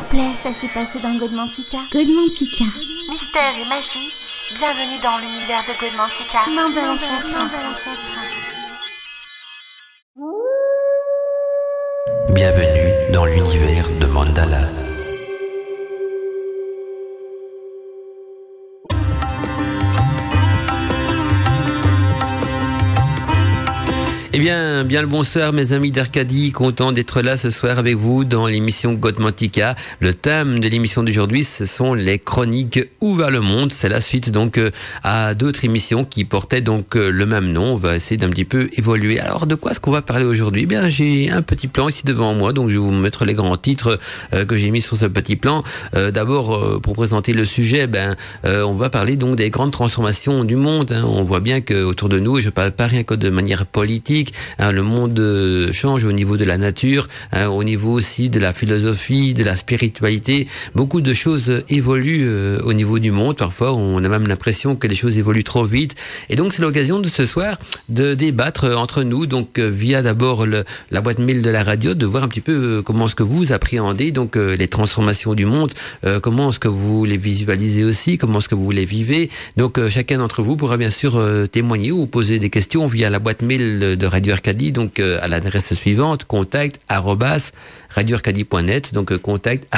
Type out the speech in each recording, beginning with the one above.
vous plaît, ça s'est passé dans Godmantica. Godmantica. Mystère et magie, bienvenue dans l'univers de Godmantica. Mandala Bienvenue dans l'univers de Mandala. Eh bien, bien le bonsoir mes amis d'Arcadie, content d'être là ce soir avec vous dans l'émission Godmantica. Le thème de l'émission d'aujourd'hui, ce sont les chroniques Où va le monde C'est la suite donc euh, à d'autres émissions qui portaient donc euh, le même nom. On va essayer d'un petit peu évoluer. Alors de quoi est-ce qu'on va parler aujourd'hui? Eh Bien, j'ai un petit plan ici devant moi, donc je vais vous mettre les grands titres euh, que j'ai mis sur ce petit plan. D'abord, pour présenter le sujet, ben, on va parler donc des grandes transformations du monde. Hein. On voit bien que autour de nous, je parle pas rien que de manière politique Hein, le monde euh, change au niveau de la nature, hein, au niveau aussi de la philosophie, de la spiritualité. Beaucoup de choses évoluent euh, au niveau du monde. Parfois, on a même l'impression que les choses évoluent trop vite. Et donc, c'est l'occasion de ce soir de débattre entre nous, donc euh, via d'abord la boîte mail de la radio, de voir un petit peu comment est-ce que vous appréhendez donc les transformations du monde, comment est-ce que vous les visualisez aussi, comment est-ce que vous les vivez. Donc, chacun d'entre vous pourra bien sûr témoigner ou poser des questions via la boîte mail de Radio Arcadie, donc euh, à l'adresse suivante, contact radioarcadie.net, donc euh, contact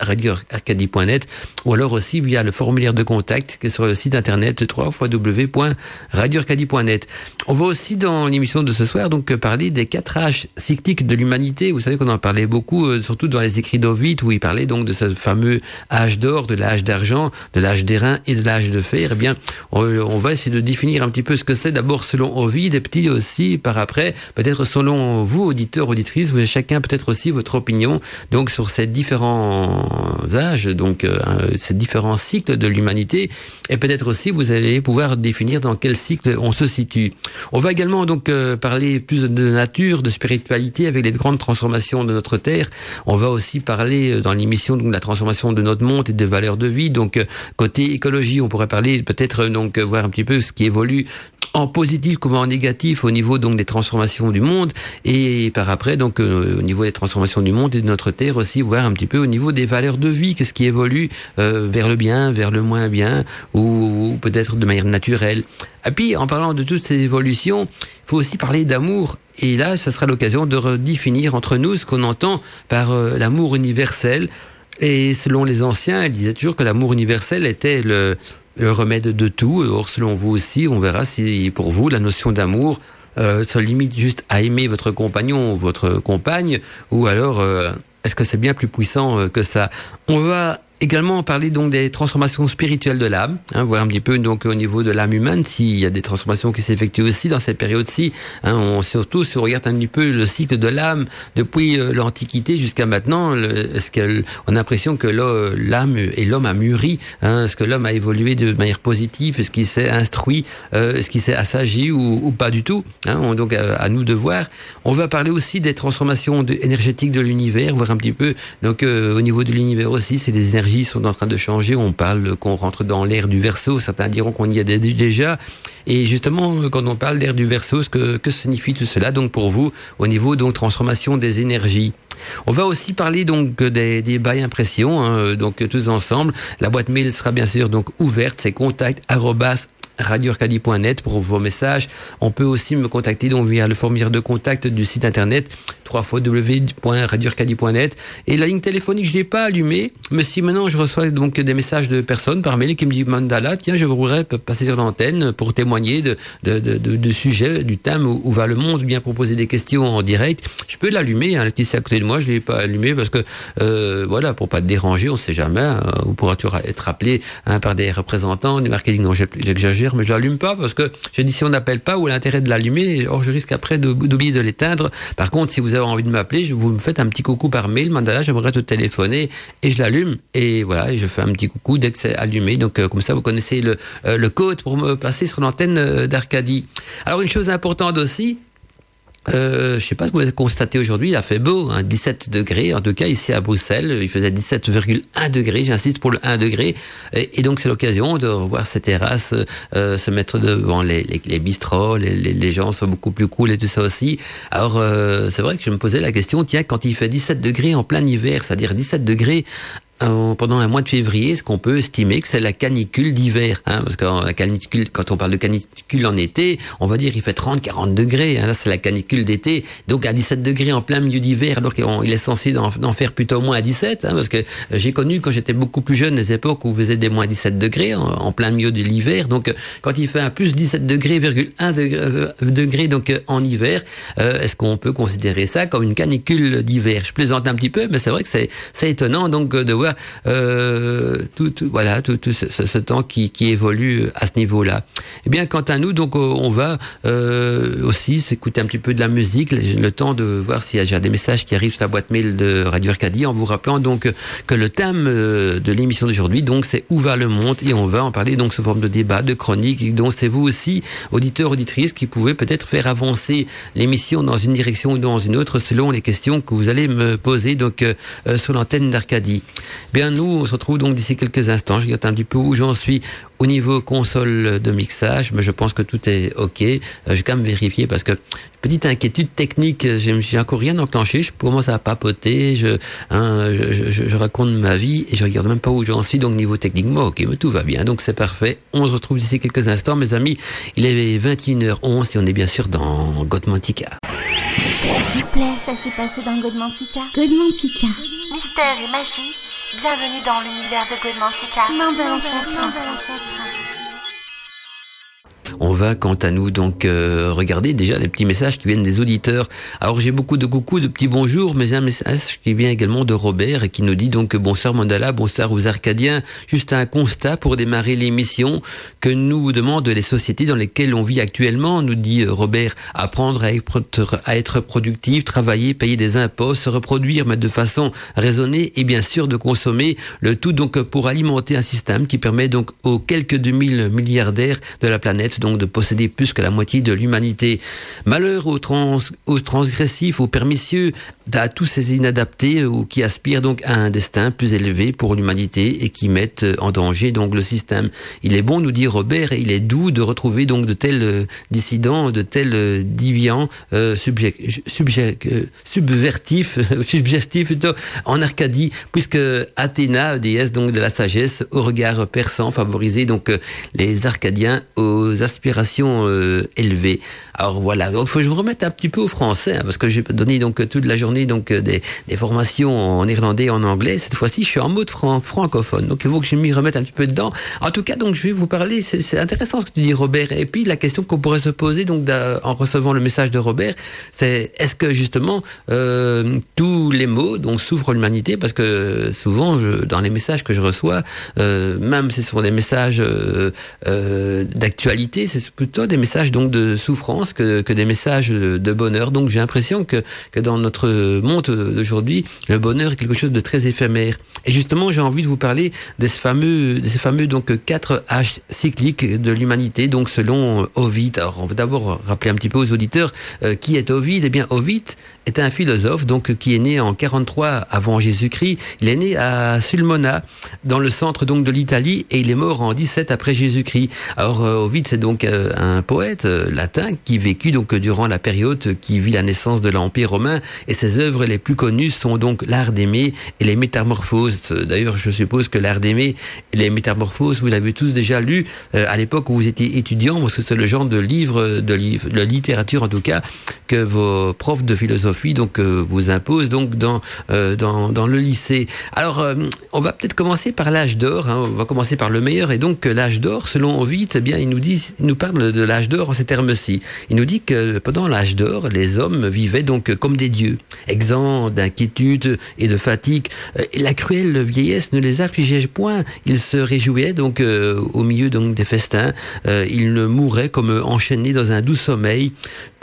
radioarcadie.net, ou alors aussi via le formulaire de contact qui est sur le site internet www.radioarcadie.net. On va aussi dans l'émission de ce soir donc parler des quatre âges cycliques de l'humanité. Vous savez qu'on en parlait beaucoup, euh, surtout dans les écrits d'Ovid, où il parlait donc de ce fameux âge d'or, de l'âge d'argent, de l'âge d'airain et de l'âge de fer. Eh bien, on, va essayer de définir un petit peu ce que c'est d'abord selon Ovid, et puis aussi par après, peut-être selon vous, auditeurs, auditrices, vous avez chacun peut-être aussi votre opinion donc sur ces différents âges, donc euh, ces différents cycles de l'humanité, et peut-être aussi vous allez pouvoir définir dans quel cycle on se situe. On va également donc euh, parler plus de nature, de spiritualité avec les grandes transformations de notre terre. On va aussi parler euh, dans l'émission de la transformation de notre monde et des valeurs de vie. Donc côté écologie, on pourrait parler peut-être donc voir un petit peu ce qui évolue en positif comme en négatif au niveau donc des transformations du monde et par après donc euh, au niveau des transformations du monde et de notre terre aussi voir un petit peu au niveau des valeurs de vie qu'est-ce qui évolue euh, vers le bien vers le moins bien ou, peut-être de manière naturelle. Et puis en parlant de toutes ces évolutions il faut aussi parler d'amour. Et là ce sera l'occasion de redéfinir entre nous ce qu'on entend par euh, l'amour universel. Et selon les anciens, ils disaient toujours que l'amour universel était le, le remède de tout. Or, selon vous aussi, on verra si pour vous la notion d'amour euh, se limite juste à aimer votre compagnon ou votre compagne, ou alors euh, est-ce que c'est bien plus puissant euh, que ça? On va également parler donc des transformations spirituelles de l'âme, hein, voir un petit peu donc au niveau de l'âme humaine s'il y a des transformations qui s'effectuent aussi dans cette période-ci. Hein, on surtout si on regarde un petit peu le cycle de l'âme depuis euh, l'Antiquité jusqu'à maintenant, est-ce qu'on a l'impression que l'âme et l'homme a mûri hein, Est-ce que l'homme a évolué de manière positive? Est-ce qu'il s'est instruit euh, Est-ce qu'il s'est assagi ou, pas du tout hein, Donc à, à, nous de voir. On va parler aussi des transformations énergétiques de l'univers, voir un petit peu donc euh, au niveau de l'univers aussi, c'est des énergies sont en train de changer. On parle qu'on rentre dans l'ère du verso. Certains diront qu'on y est déjà. Et justement, quand on parle d'ère du verso, que, que signifie tout cela donc pour vous au niveau donc transformation des énergies? On va aussi parler donc des, des bails impressions, hein, donc tous ensemble. La boîte mail sera bien sûr donc ouverte, c'est contact radioarcadie.net pour vos messages. On peut aussi me contacter donc via le formulaire de contact du site internet www.radioarcadie.net et la ligne téléphonique je l'ai pas allumée mais si maintenant je reçois donc des messages de personnes par mail qui me disent Mandala tiens je voudrais passer sur l'antenne pour témoigner de, de, de, de, sujet du thème où, va le monde bien proposer des questions en direct. Je peux l'allumer hein, Laetitia à côté de moi je l'ai pas allumé parce que euh, voilà pour pas te déranger on sait jamais hein, ou pourra être appelé hein, par des représentants du marketing. Non j'exagère mais je l'allume pas parce que je dis si on n'appelle pas ou l'intérêt de l'allumer, or je risque après d'oublier de, l'éteindre. Par contre, si vous envie de m'appeler, vous me faites un petit coucou par mail, mandala, j'aimerais te téléphoner et je l'allume et voilà, et je fais un petit coucou dès que c'est allumé. Donc euh, comme ça, vous connaissez le, euh, le code pour me passer sur l'antenne euh, d'Arcadie. Alors une chose importante aussi, euh, je sais pas, vous avez constaté aujourd'hui, il a fait beau, hein, 17 degrés, en tout cas ici à Bruxelles, il faisait 17,1 degrés, j'insiste pour le 1 degré, et, donc c'est l'occasion de revoir ces terrasses, euh, se mettre devant les, les, les bistrots, les, les, gens sont beaucoup plus cool et tout ça aussi. Alors euh, c'est vrai que je me posais la question, tiens, quand il fait 17 degrés en plein hiver, c'est-à-dire 17 degrés pendant un mois de février, est-ce qu'on peut estimer que c'est la canicule d'hiver hein, Parce que la canicule, quand on parle de canicule en été, on va dire il fait 30, 40 degrés. Hein, c'est la canicule d'été. Donc à 17 degrés en plein milieu d'hiver, alors qu'il est censé d'en faire plutôt moins à 17. Hein, parce que j'ai connu quand j'étais beaucoup plus jeune des époques où vous des moins 17 degrés en, plein milieu de l'hiver. Donc quand il fait un plus 17 degrés, 1 degré, degré donc en hiver, euh, est-ce qu'on peut considérer ça comme une canicule d'hiver? Je plaisante un petit peu, mais c'est vrai que c'est étonnant donc de voir euh, tout, voilà, tout, ce, temps qui, qui, évolue à ce niveau-là. Eh bien, quant à nous, donc, euh, on va euh, aussi s'écouter un petit peu de la musique, le temps de voir s'il y a déjà des messages qui arrivent sur la boîte mail de Radio Arcadie, en vous rappelant donc que le thème de l'émission d'aujourd'hui, donc, c'est où va le monde, et on va en parler donc sous forme de débat, de chronique. Donc, c'est vous aussi, auditeurs, auditrices, qui pouvez peut-être faire avancer l'émission dans une direction ou dans une autre selon les questions que vous allez me poser donc sur l'antenne d'Arcadie. Bien, nous, on se retrouve donc d'ici quelques instants. Je regarde un petit peu où j'en suis au niveau console de mixage, mais je pense que tout est OK. Euh, je vais quand même vérifier parce que petite inquiétude technique, j'ai encore rien enclenché. Je commence à papoter, je, hein, je, je, je, raconte ma vie et je regarde même pas où j'en suis. Donc niveau technique, moi, OK, mais tout va bien. Donc c'est parfait. On se retrouve d'ici quelques instants, mes amis. Il est 21h11 et on est bien sûr dans Godmantica. S'il vous plaît, ça s'est passé dans Godmantica. Godmantica. Mystère et magie Bienvenue dans l'univers de l'ancêtre. On va, quant à nous, donc euh, regarder déjà les petits messages qui viennent des auditeurs. Alors j'ai beaucoup de coucou, de petits bonjours, mais un message qui vient également de Robert et qui nous dit donc bonsoir Mandala, bonsoir aux Arcadiens. Juste un constat pour démarrer l'émission que nous demandent les sociétés dans lesquelles on vit actuellement, nous dit euh, Robert. Apprendre à être, productif, travailler, payer des impôts, se reproduire, mais de façon raisonnée et bien sûr de consommer le tout donc pour alimenter un système qui permet donc aux quelques 2000 milliardaires de la planète donc de posséder plus que la moitié de l'humanité. Malheur aux, trans, aux transgressifs, aux permissieux, à tous ces inadaptés ou qui aspirent donc à un destin plus élevé pour l'humanité et qui mettent en danger donc le système. Il est bon, nous dit Robert, il est doux de retrouver donc de tels euh, dissidents, de tels euh, déviants euh, subjectifs, subjectifs en Arcadie, puisque Athéna, déesse donc de la sagesse, au regard perçant, favorisait donc les Arcadiens aux aspirations euh, élevées. Alors voilà, donc faut que je me remette un petit peu au français, hein, parce que j'ai donné donc toute la journée donc euh, des, formations en irlandais en anglais. Cette fois-ci, je suis en mode francophone, donc il faut que je m'y remette un petit peu dedans. En tout cas, donc je vais vous parler. C'est intéressant ce que tu dis, Robert. Et puis la question qu'on pourrait se poser donc en recevant le message de Robert, c'est est-ce que justement euh, tous les mots donc souffrent l'humanité? Parce que souvent, dans les messages que je reçois, euh, même si ce sont des messages euh c'est plutôt des messages donc de souffrance que, que des messages de bonheur. Donc j'ai l'impression que, que dans notre monde d'aujourd'hui, le bonheur est quelque chose de très éphémère. Et justement, j'ai envie de vous parler de ces fameux, de fameux donc quatre H cycliques de l'humanité, donc selon Ovid. Alors on va d'abord rappeler un petit peu aux auditeurs euh, qui est Ovid. Eh bien, Ovid est un philosophe donc qui est né en 43 avant Jésus-Christ. Il est né à Sulmona, dans le centre donc de l'Italie, et il est mort en 17 après Jésus-Christ. Alors euh, Ovid, c'est donc euh, un poète euh, latin qui vécut donc durant la période qui vit la naissance de l'Empire romain, et ses œuvres les plus connues sont donc l'art d'aimer et les métamorphoses. D'ailleurs, je suppose que l'art d'aimer et les métamorphoses, vous l'avez tous déjà lu à l'époque où vous étiez étudiant, parce que c'est le genre de livre, de, livre, de littérature en tout cas, que vos profs de philosophie donc euh, vous imposent donc dans, euh, dans, dans le lycée. Alors euh, on va peut-être commencer par l'âge d'or. Hein, on va commencer par le meilleur et donc l'âge d'or, selon Ovid, eh bien il nous dit, il nous parle de l'âge d'or en ces termes-ci. Il nous dit que pendant l'âge d'or, les hommes vivaient donc comme des dieux, exempts d'inquiétude et de fatigue. Et la cruelle vieillesse ne les affligeait point. Ils se réjouillaient donc au milieu donc des festins. ils ne mouraient comme enchaînés dans un doux sommeil.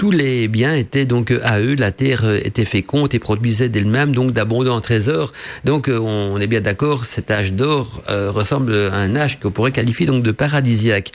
Tous les biens étaient donc à eux. La terre était féconde et produisait d'elle-même donc d'abondants trésors. Donc euh, on est bien d'accord, cet âge d'or euh, ressemble à un âge qu'on pourrait qualifier donc de paradisiaque.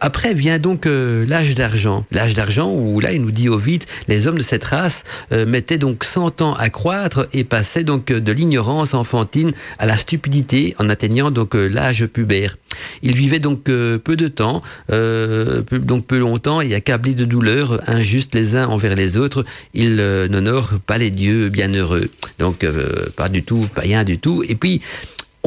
Après vient donc euh, l'âge d'argent. L'âge d'argent où là, il nous dit au vide, les hommes de cette race euh, mettaient donc 100 ans à croître et passaient donc de l'ignorance enfantine à la stupidité en atteignant donc l'âge pubère. Ils vivaient donc peu de temps, donc peu longtemps et accablés de douleurs injustes les uns envers les autres. Ils n'honorent pas les dieux bienheureux. Donc pas du tout, païen du tout. Et puis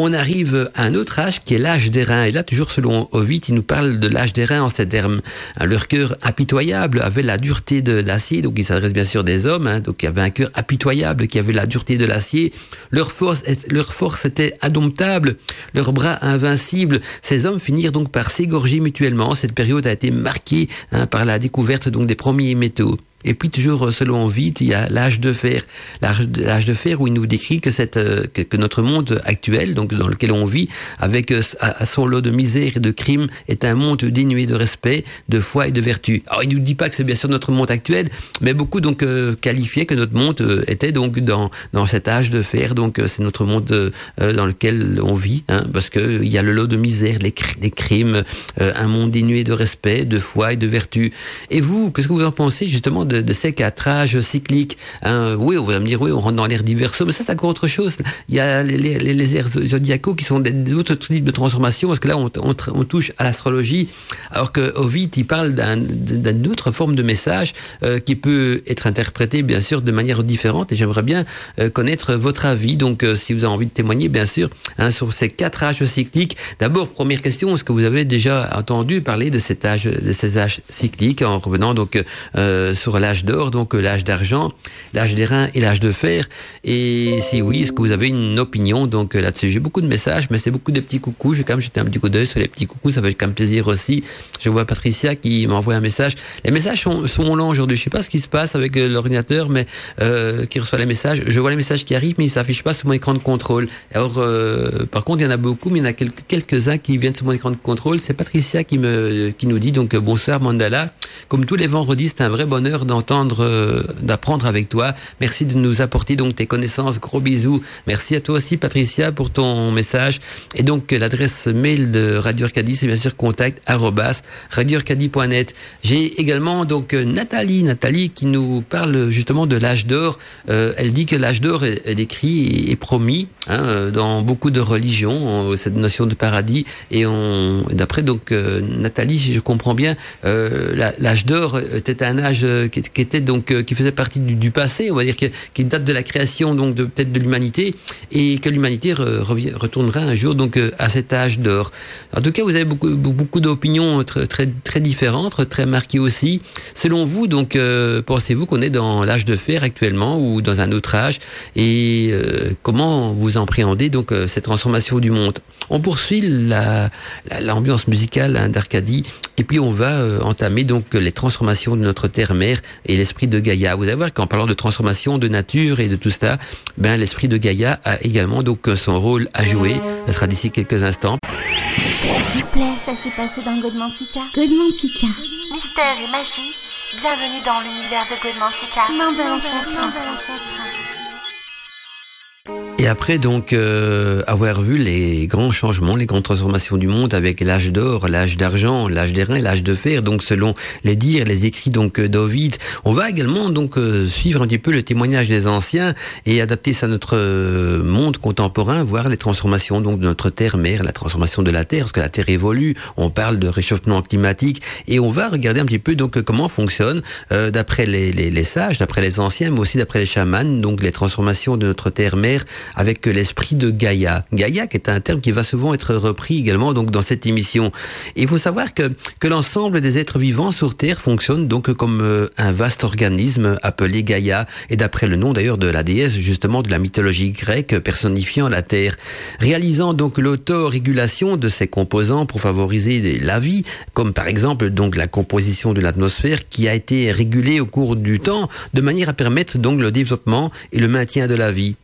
on arrive à un autre âge qui est l'âge des reins. Et là, toujours selon Ovid, il nous parle de l'âge des reins en ces termes. Hein, leur cœur impitoyable avait la dureté de l'acier, donc il s'adresse bien sûr des hommes, hein, donc il y avait un cœur impitoyable qui avait la dureté de l'acier. Leur force, leur force était indomptable, leurs bras invincibles. Ces hommes finirent donc par s'égorger mutuellement. Cette période a été marquée hein, par la découverte donc des premiers métaux. Et puis toujours euh, selon Ovid, il y a l'âge de fer, l'âge de fer où il nous décrit euh, que, notre monde actuel, donc dans lequel on vit, avec euh, à son lot de misère et de crimes, est un monde dénué de respect, de foi et de vertu. Alors il nous dit pas que c'est bien sûr notre monde actuel, mais beaucoup donc qualifiaient que notre monde était donc dans dans cet âge de fer, donc c'est notre monde dans lequel on vit, hein, parce que il y a le lot de misère, les, des crimes, un monde dénué de respect, de foi et de vertu. Et vous, qu'est-ce que vous en pensez justement de, de ces quatre âges cycliques. Hein. Oui, on va me dire, oui, on rentre dans l'ère diverso, mais ça, c'est encore autre chose. Il y a les, les, les zodiacaux qui sont des, autres types de transformations, parce que là, on, on, touche à l'astrologie, alors que Ovid, il parle d'une autre forme de message euh, qui peut être interprété, bien sûr, de manière différente, et j'aimerais bien euh, connaître votre avis. Donc, euh, si vous avez envie de témoigner, bien sûr, hein, sur ces quatre âges cycliques. D'abord, première question, est-ce que vous avez déjà entendu parler de cet âge, de ces âges cycliques, en revenant donc sur l'âge d'or, donc euh, l'âge d'argent, l'âge des reins et l'âge de fer. Et si oui, est-ce que vous avez une opinion donc euh, là-dessus? J'ai beaucoup de messages, mais c'est beaucoup de petits coucous. J'ai quand même jeté un petit coup d'œil sur les petits coucous, ça fait quand même plaisir aussi. Je vois Patricia qui m'envoie un message. Les messages sont, lents aujourd'hui. Je sais pas ce qui se passe avec euh, l'ordinateur, mais qui reçoit les messages. Je vois les messages qui arrivent, mais ils s'affichent pas sur mon écran de contrôle. Alors, par contre, il y en a beaucoup, mais il y en a quelques-uns qui viennent sur mon écran de contrôle. C'est Patricia qui me qui nous dit donc bonsoir Mandala. Comme tous les vendredis, c'est un vrai bonheur d'entendre, euh, d'apprendre avec toi. Merci de nous apporter donc tes connaissances. Gros bisous. Merci à toi aussi, Patricia, pour ton message. Et donc, l'adresse mail de Radio Arcadie, c'est bien sûr contact radioarcadie.net. J'ai également donc Nathalie, Nathalie qui nous parle justement de l'âge d'or. Euh, elle dit que l'âge d'or est, décrit et, promis hein, dans beaucoup de religions, cette notion de paradis. Et d'après donc Nathalie, si je comprends bien, euh, l'âge d'or était un âge qui, qui, était donc euh, qui faisait partie du, passé, on va dire qui date de la création donc de peut-être de l'humanité et que l'humanité retournera un jour donc euh, à cet âge d'or. En tout cas, vous avez beaucoup beaucoup d'opinions très, très très différentes, très marquées aussi. Selon vous, donc euh, pensez-vous qu'on est dans l'âge de fer actuellement ou dans un autre âge? Et comment vous appréhendez donc cette transformation du monde? On poursuit la l'ambiance musicale hein, d'Arcadie et puis on va entamer donc les transformations de notre terre-mère et l'esprit de Gaïa. Vous allez voir qu'en parlant de transformation de nature et de tout ça, ben l'esprit de Gaïa a également donc son rôle à jouer. Ça sera d'ici quelques instants. S'il vous plaît, ça s'est passé dans Godmantica. Godmantica. Mystère et magie, bienvenue dans l'univers de Godmantica. Et après donc euh, avoir vu les grands changements, les grandes transformations du monde avec l'âge d'or, l'âge d'argent, l'âge des reins, l'âge de fer, donc selon les dires, les écrits donc d'Ovid, on va également donc euh, suivre un petit peu le témoignage des anciens et adapter ça à notre euh, monde contemporain, voir les transformations donc de notre terre-mère, la transformation de la terre, parce que la terre évolue. On parle de réchauffement climatique et on va regarder un petit peu donc comment fonctionne d'après les, les, les sages, d'après les anciens, mais aussi d'après les chamans, donc les transformations de notre terre-mère avec l'esprit de Gaïa. Gaïa qui est un terme qui va souvent être repris également donc dans cette émission. Il faut savoir que, que l'ensemble des êtres vivants sur Terre fonctionne donc comme euh, un vaste organisme appelé Gaïa et d'après le nom d'ailleurs de la déesse justement de la mythologie grecque personnifiant la Terre. Réalisant donc l'autorégulation de ses composants pour favoriser la vie, comme par exemple donc la composition de l'atmosphère qui a été régulée au cours du temps de manière à permettre donc le développement et le maintien de la vie.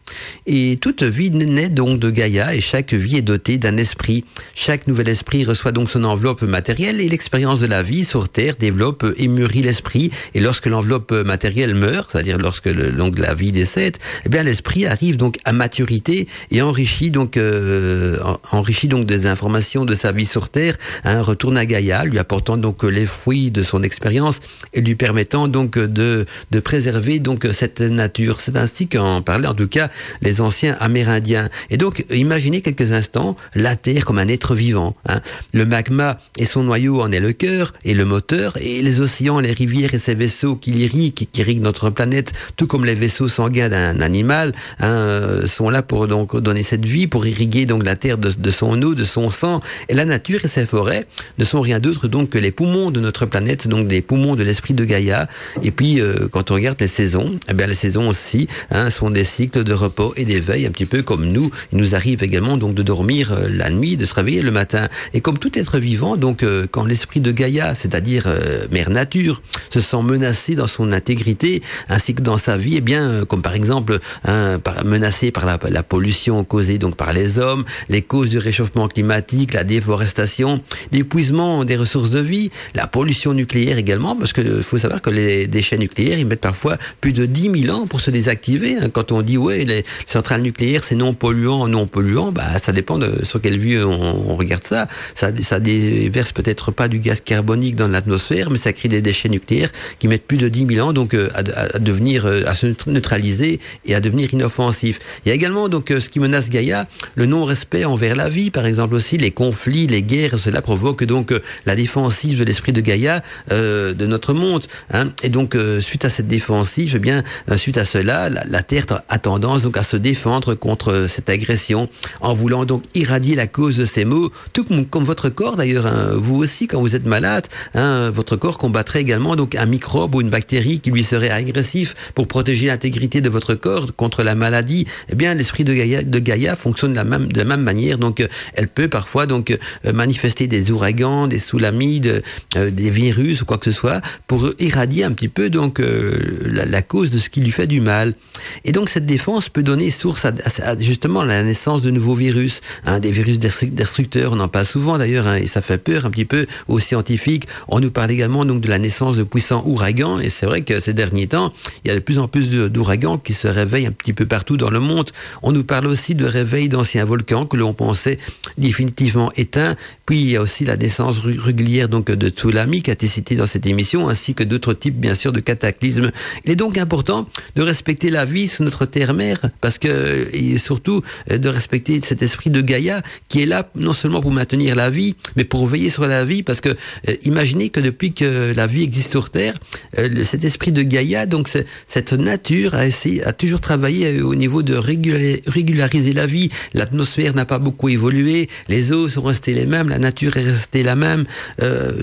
Et toute vie naît donc de Gaïa et chaque vie est dotée d'un esprit. Chaque nouvel esprit reçoit donc son enveloppe matérielle et l'expérience de la vie sur Terre développe et mûrit l'esprit. Et lorsque l'enveloppe matérielle meurt, c'est-à-dire lorsque le, donc la vie décède, eh bien l'esprit arrive donc à maturité et enrichit donc euh, enrichit donc des informations de sa vie sur Terre, hein, retourne à Gaïa, lui apportant donc les fruits de son expérience et lui permettant donc de de préserver donc cette nature. C'est ainsi qu'en parlaient en tout cas les anciens Amérindiens. Et donc imaginez quelques instants la Terre comme un être vivant. Hein. Le magma et son noyau en est le cœur et le moteur, et les océans, les rivières et ces vaisseaux qui l'irriguent, qui irriguent notre planète, tout comme les vaisseaux sanguins d'un animal, hein, euh, sont là pour donc donner cette vie, pour irriguer donc la terre de, de, son eau, de son sang. Et la nature et ses forêts ne sont rien d'autre donc que les poumons de notre planète, donc des poumons de l'esprit de Gaïa. Et puis euh, quand on regarde les saisons, eh bien les saisons aussi hein, sont des cycles de repos et d'éveil, un petit peu comme nous. Il nous arrive également donc de dormir euh, la nuit, de se réveiller le matin. Et comme tout être vivant, donc quand l'esprit de Gaïa, c'est-à-dire mère nature, se sent menacé dans son intégrité ainsi que dans sa vie, eh bien comme par exemple hein, menacé par la, la, pollution causée donc par les hommes, les causes du réchauffement climatique, la déforestation, l'épuisement des ressources de vie, la pollution nucléaire également, parce que faut savoir que les déchets nucléaires, ils mettent parfois plus de 10 000 ans pour se désactiver. Hein. Quand on dit ouais, les centrales nucléaires c'est non polluant, non polluant, bah ça dépend de sur quelle vue on, regarde ça. Ça, ça déverse peut-être pas du gaz carbonique dans l'atmosphère, mais ça crée des déchets nucléaires qui mettent plus de 10 000 ans donc euh, à, devenir euh, à se neutraliser et à devenir inoffensif. Il y a également donc euh, ce qui menace Gaïa, le non-respect envers la vie, par exemple aussi les conflits, les guerres, cela provoque donc la défensive de l'esprit de Gaïa de notre monde. Hein. Et donc suite à cette défensive, eh bien suite à cela, la, la, Terre a tendance à se défendre contre cette agression en voulant donc irradier la cause de ces maux, tout comme, votre corps d'ailleurs. Hein. Vous aussi, quand vous êtes malade, hein, votre corps combattrait également donc un microbe ou une bactérie qui lui serait agressif pour protéger l'intégrité de votre corps contre la maladie. Eh bien, l'esprit de Gaïa, fonctionne de la même, manière. Donc, euh, elle peut parfois donc euh, manifester des ouragans, des tsunamis, euh, des virus ou quoi que ce soit pour irradier un petit peu donc la, la, cause de ce qui lui fait du mal. Et donc, cette défense peut donner source à, à justement la naissance de nouveaux virus, hein, des virus destructeurs. On en parle souvent d'ailleurs hein, et ça fait peur un petit peu aux scientifiques. On nous parle également donc de la naissance de puissants ouragans et c'est vrai que ces derniers temps, il y a de plus en plus d'ouragans qui se réveillent un petit peu partout dans le monde. On nous parle aussi de réveil d'anciens volcans que l'on pensait définitivement éteints. Puis il y a aussi la naissance régulière donc de tsunami qui a été cité dans cette émission, ainsi que d'autres types bien sûr de cataclysmes. Il est donc important de respecter la vie sur notre terre-mère parce que et surtout euh, de respecter cet esprit de Gaïa qui est là non seulement pour maintenir la vie, mais pour veiller sur la vie. Parce que euh, imaginez que depuis que la vie existe sur Terre, euh, cet esprit de Gaïa, donc cette nature a, essayé, a toujours travaillé au niveau de régulariser la vie. L'atmosphère n'a pas beaucoup évolué, les eaux sont restées les mêmes, la nature est restée la même,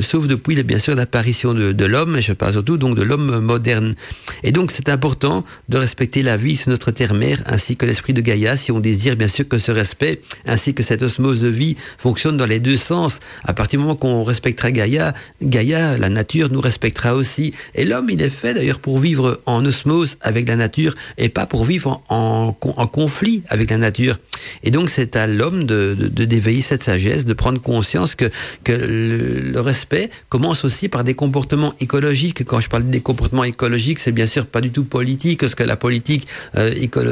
sauf depuis bien sûr l'apparition de, de l'homme, et je parle surtout donc de l'homme moderne. Et donc c'est important de respecter la vie sur notre terre-mère ainsi que l'esprit de Gaïa si on désire bien sûr que ce respect ainsi que cette osmose de vie fonctionne dans les deux sens. À partir du moment qu'on respectera Gaïa, Gaïa, la nature nous respectera aussi. Et l'homme, il est fait d'ailleurs pour vivre en osmose avec la nature et pas pour vivre en, conflit avec la nature. Et donc c'est à l'homme de, d'éveiller cette sagesse, de prendre conscience que, le, respect commence aussi par des comportements écologiques. Quand je parle des comportements écologiques, c'est bien sûr pas du tout politique, parce que la politique euh, écologique,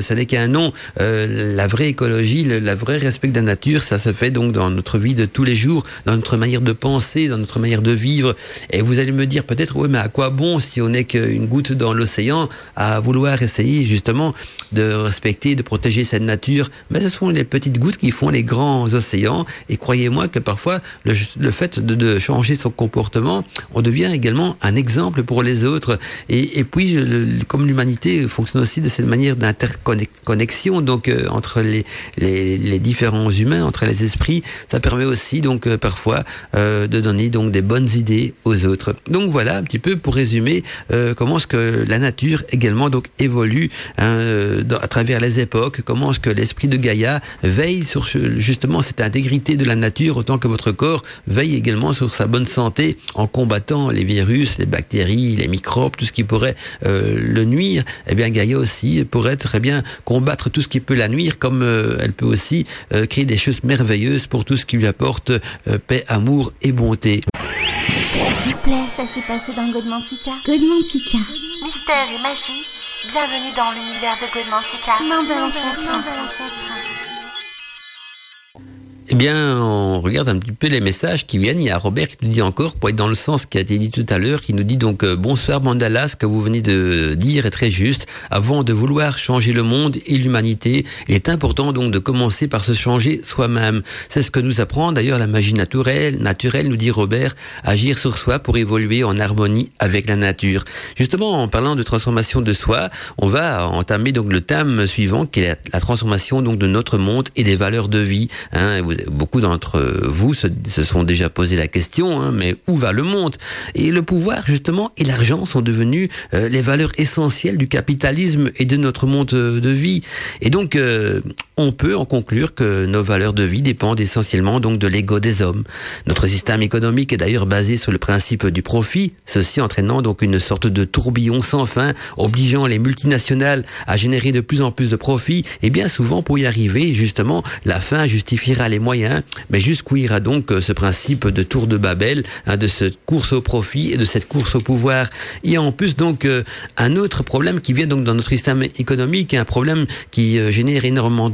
ça n'est qu'un nom. Euh, la vraie écologie, le la vraie respect de la nature, ça se fait donc dans notre vie de tous les jours, dans notre manière de penser, dans notre manière de vivre. Et vous allez me dire peut-être, oui, mais à quoi bon si on n'est qu'une goutte dans l'océan à vouloir essayer justement de respecter, de protéger cette nature? Mais ce sont les petites gouttes qui font les grands océans. Et croyez-moi que parfois, le, fait de, changer son comportement, on devient également un exemple pour les autres. Et, puis, comme l'humanité fonctionne aussi de cette manière d'interconnexion, donc euh, entre les, différents humains, entre les esprits, ça permet aussi donc euh, parfois euh, de donner donc des bonnes idées aux autres. Donc voilà un petit peu pour résumer comment est-ce que la nature également donc évolue hein, à travers les époques, comment est-ce que l'esprit de Gaïa veille sur justement cette intégrité de la nature autant que votre corps veille également sur sa bonne santé en combattant les virus, les bactéries, les microbes, tout ce qui pourrait le nuire. Eh bien, Gaïa aussi pourrait très bien combattre tout ce qui peut la nuire, comme euh, elle peut aussi euh, créer des choses merveilleuses pour tout ce qui lui apporte paix, amour et bonté. S'il vous plaît, ça s'est passé dans Godmantica. Godmantica. Mystère et magie, bienvenue dans l'univers de Godmantica. Eh bien, on regarde un petit peu les messages qui viennent. Il y a Robert qui nous dit encore, pour être dans le sens qui a été dit tout à l'heure, qui nous dit donc euh, bonsoir Mandala, ce que vous venez de dire est très juste. Avant de vouloir changer le monde et l'humanité, il est important donc de commencer par se changer soi-même. C'est ce que nous apprend d'ailleurs la magie naturelle. Naturelle, nous dit Robert, agir sur soi pour évoluer en harmonie avec la nature. Justement, en parlant de transformation de soi, on va entamer donc le thème suivant, qui est la, transformation donc de notre monde et des valeurs de vie. Hein beaucoup d'entre vous se, sont déjà posé la question, hein, mais où va le monde? Et le pouvoir, justement, et l'argent sont devenus euh, les valeurs essentielles du capitalisme et de notre monde de vie. Et donc, euh, on peut en conclure que nos valeurs de vie dépendent essentiellement donc de l'ego des hommes. Notre système économique est d'ailleurs basé sur le principe du profit, ceci entraînant donc une sorte de tourbillon sans fin, obligeant les multinationales à générer de plus en plus de profits. Et bien souvent, pour y arriver, justement, la fin justifiera les moyens mais jusqu'où ira donc euh, ce principe de tour de Babel, hein, de cette course au profit et de cette course au pouvoir. Il y a en plus donc euh, un autre problème qui vient donc dans notre système économique, un problème qui euh, génère énormément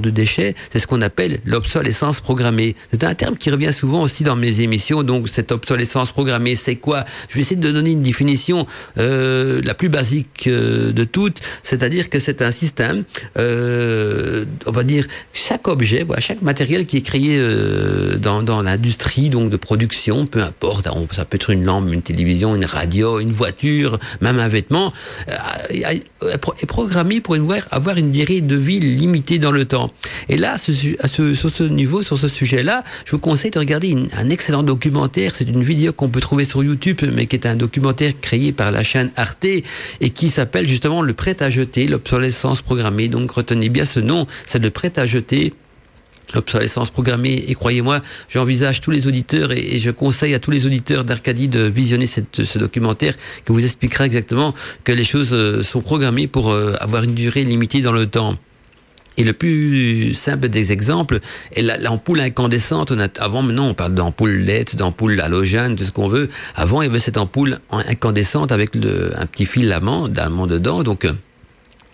de, déchets, c'est ce qu'on appelle l'obsolescence programmée. C'est un terme qui revient souvent aussi dans mes émissions, donc cette obsolescence programmée, c'est quoi? Je vais essayer de donner une définition la plus basique de toutes, c'est-à-dire que c'est un système, on va dire, chaque objet, chaque matériel qui est créé euh, dans, l'industrie donc de production, peu importe, hein, ça peut être une lampe, une télévision, une radio, une voiture, même un vêtement, euh, est programmé pour avoir une durée de vie limitée dans le temps. Et là, sur ce niveau, sur ce sujet-là, je vous conseille de regarder un excellent documentaire. C'est une vidéo qu'on peut trouver sur YouTube, mais qui est un documentaire créé par la chaîne Arte et qui s'appelle justement le prêt à jeter, l'obsolescence programmée. Donc retenez bien ce nom, c'est le prêt à jeter l'obsolescence programmée. Et croyez-moi, j'envisage tous les auditeurs et, je conseille à tous les auditeurs d'Arcadie de visionner ce documentaire qui vous expliquera exactement que les choses euh, sont programmées pour euh, avoir une durée limitée dans le temps. Et le plus simple des exemples est l'ampoule incandescente. avant, maintenant, on parle d'ampoule LED, d'ampoule halogène, tout ce qu'on veut. Avant, il y avait cette ampoule incandescente avec un petit filament d'allemand dedans. Donc,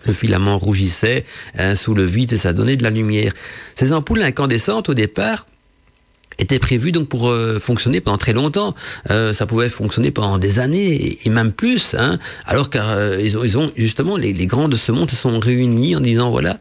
le filament rougissait hein, sous le vide et ça donnait de la lumière. Ces ampoules incandescentes, au départ, étaient prévues donc pour euh, fonctionner pendant très longtemps. Euh, ça pouvait fonctionner pendant des années et, même plus. Hein, alors qu'ils euh, ils, ont, ils ont justement les, les grands de ce monde se sont réunis en disant voilà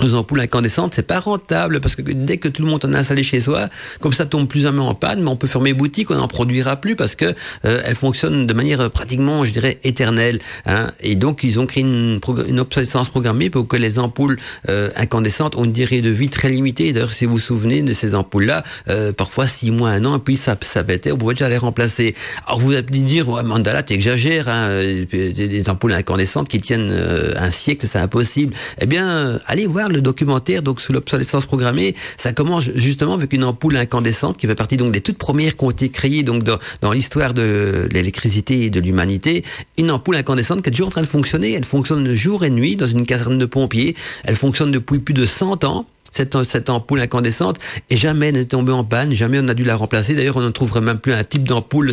nos ampoules incandescentes, c'est pas rentable parce que dès que tout le monde en a installé chez soi, comme ça tombe plus ou moins en panne, mais on peut fermer boutique, on n'en produira plus parce que euh, elles fonctionnent de manière euh, pratiquement, je dirais, éternelle. Hein. Et donc ils ont créé une, une, obsolescence programmée pour que les ampoules euh, incandescentes ont une durée de vie très limitée. D'ailleurs, si vous vous souvenez de ces ampoules-là, euh, parfois six mois, un an, et puis ça, ça pétait, on pouvait déjà les remplacer. Alors vous allez dire, ouais, Mandala, t'exagères, hein, des, des ampoules incandescentes qui tiennent un siècle, c'est impossible. Eh bien, allez voir le documentaire donc sous l'obsolescence programmée, ça commence justement avec une ampoule incandescente qui fait partie donc des toutes premières qui ont été créées donc dans, dans l'histoire de l'électricité et de l'humanité. Une ampoule incandescente qui est toujours en train de fonctionner. Elle fonctionne jour et nuit dans une caserne de pompiers. Elle fonctionne depuis plus de 100 ans cette, ampoule incandescente et jamais n'est tombée en panne, jamais on a dû la remplacer. D'ailleurs, on ne trouverait même plus un type d'ampoule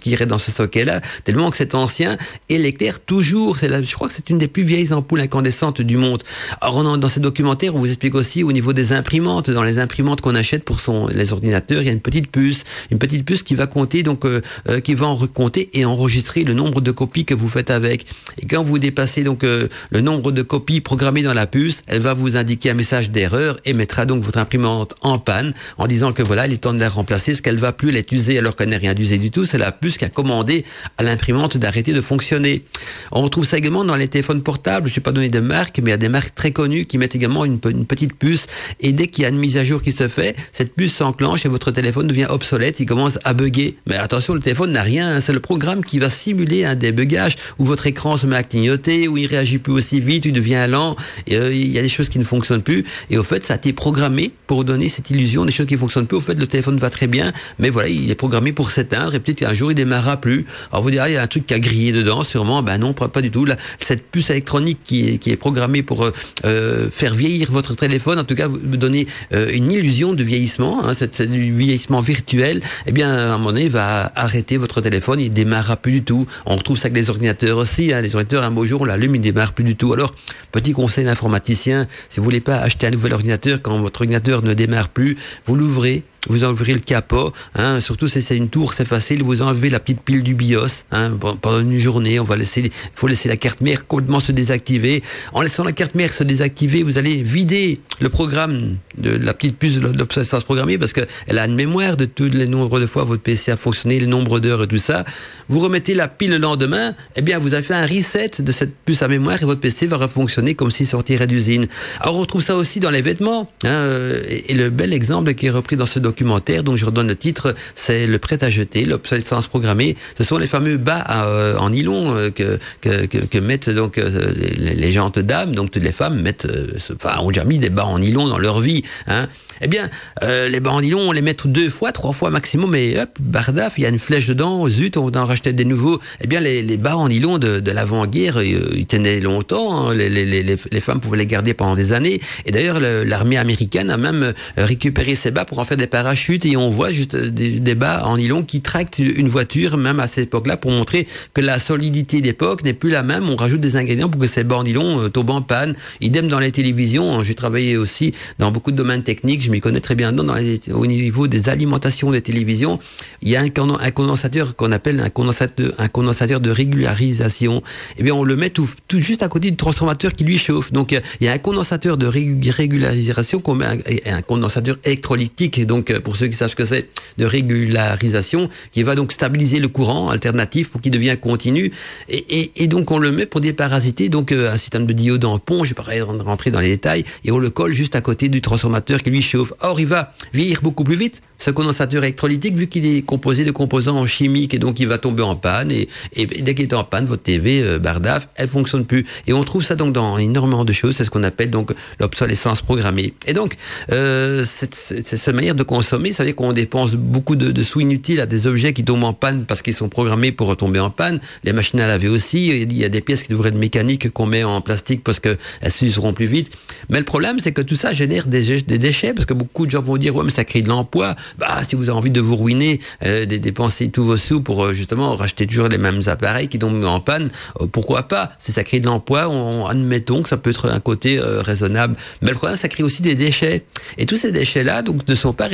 qui irait dans ce socket-là, tellement que c'est ancien et l'éclaire toujours. C'est je crois que c'est une des plus vieilles ampoules incandescentes du monde. Alors, dans ces documentaires, on vous explique aussi au niveau des imprimantes. Dans les imprimantes qu'on achète pour son, les ordinateurs, il y a une petite puce, une petite puce qui va compter, donc euh, euh, qui va en recompter et enregistrer le nombre de copies que vous faites avec. Et quand vous dépassez donc euh, le nombre de copies programmées dans la puce, elle va vous indiquer un message d'erreur et mettra donc votre imprimante en panne en disant que voilà, il est temps de la remplacer, ce qu'elle va plus, elle usée alors qu'elle n'est rien d'usé du tout. C'est la puce qui a commandé à l'imprimante d'arrêter de fonctionner. On retrouve ça également dans les téléphones portables. Je ne vais pas donner de marque, mais il y a des marques très connues qui mettent également une, petite puce. Et dès qu'il y a une mise à jour qui se fait, cette puce s'enclenche et votre téléphone devient obsolète. Il commence à bugger. Mais attention, le téléphone n'a rien. Hein. C'est le programme qui va simuler un débugage où votre écran se met à clignoter, où il réagit plus aussi vite, où il devient lent. Euh, il y a des choses qui ne fonctionnent plus. Et au fait, ça a été programmé pour donner cette illusion des choses qui fonctionnent plus. Au fait, le téléphone va très bien, mais voilà, il est programmé pour s'éteindre et peut-être qu'un jour il démarrera plus. Alors vous direz, il y a un truc qui a grillé dedans, sûrement. Ben non, pas, du tout. cette puce électronique qui est, programmée pour euh, euh, faire vieillir votre téléphone, en tout cas, vous donner euh, une illusion de vieillissement, hein, c'est, du vieillissement virtuel, eh bien, à un moment donné, va arrêter votre téléphone, il démarrera plus du tout. On retrouve ça avec les ordinateurs aussi. Hein. Les ordinateurs, un beau jour, on l'allume, il démarre plus du tout. Alors, petit conseil d'informaticien, si vous voulez pas acheter un nouvel ordinateur. Quand votre ordinateur ne démarre plus, vous l'ouvrez, vous ouvrez le capot, hein, surtout si c'est une tour, c'est facile, vous enlevez la petite pile du BIOS, hein, pendant une journée, on va laisser, faut laisser la carte mère complètement se désactiver. En laissant la carte mère se désactiver, vous allez vider le programme de la petite puce de l'obsolescence programmée parce qu'elle a une mémoire de tous les nombres de fois votre PC a fonctionné, le nombre d'heures et tout ça. Vous remettez la pile le lendemain, eh bien, vous avez fait un reset de cette puce à mémoire et votre PC va refonctionner comme s'il sortirait d'usine. Alors, on retrouve ça aussi dans les vêtements, hein, et, le bel exemple qui est repris dans ce documentaire, dont je redonne le titre, c'est le prêt à jeter, l'obsolescence programmée. Ce sont les fameux bas euh, en nylon euh, que, mettent donc euh, les, les dames, donc toutes les femmes mettent, enfin, ont déjà mis des bas en nylon dans leur vie. Hein. Eh bien, les bas en nylon, on les met deux fois, trois fois maximum, et hop, bardaf, il y a une flèche dedans, zut, on en racheter des nouveaux. Eh bien, les, bas en nylon de, l'avant-guerre, ils tenaient longtemps. Hein. Les, femmes pouvaient les garder pendant des années. Et d'ailleurs, l'armée américaine a même récupéré ces bas pour en faire des parachutes et on voit juste des, bas en nylon qui tractent une voiture, même à cette époque-là, pour montrer que la solidité d'époque n'est plus la même. On rajoute des ingrédients pour que ces bas en nylon euh, tombent en panne. Idem dans les télévisions. J'ai travaillé aussi dans beaucoup de domaines techniques. Je m'y connais très bien dans au niveau des alimentations des télévisions. Il y a un, un condensateur qu'on appelle un condensateur, un condensateur de régularisation. Eh bien, on le met tout, juste à côté du transformateur qui lui chauffe. Donc, il y a un condensateur de régularisation qu'on met un, un condensateur électrolytique. Donc, pour ceux qui savent ce que c'est, de régularisation, qui va donc stabiliser le courant alternatif pour qu'il devienne continu. Et, donc on le met pour déparasiter donc euh, un système de diode en pont, je vais pas rentrer dans les détails, et on le colle juste à côté du transformateur qui lui chauffe. Or, il va vieillir beaucoup plus vite, ce condensateur électrolytique, vu qu'il est composé de composants chimiques, et donc il va tomber en panne, et, et dès qu'il est en panne, votre TV, euh, bardaf, elle fonctionne plus. Et on trouve ça donc dans énormément de choses, c'est ce qu'on appelle donc l'obsolescence programmée. Et donc, euh, c'est cette manière de consommer, ça veut dire qu'on dépense beaucoup de, sous inutiles à des objets qui tombent en panne parce qu'ils sont programmés pour retomber en panne. Les machines à laver aussi, il y a des pièces qui devraient être mécaniques qu'on met en plastique parce qu'elles s'useront plus vite. Mais le problème, c'est que tout ça génère des, déchets parce que beaucoup de gens vont dire, ouais, mais ça crée de l'emploi. Bah, si vous avez envie de vous ruiner, euh, de dépenser tous vos sous pour euh, justement racheter toujours les mêmes appareils qui tombent en panne, euh, pourquoi pas? Si ça crée de l'emploi, on, admettons que ça peut être un côté euh, raisonnable. Mais le problème, ça crée aussi des déchets. Et tous ces déchets-là, donc, ne sont pas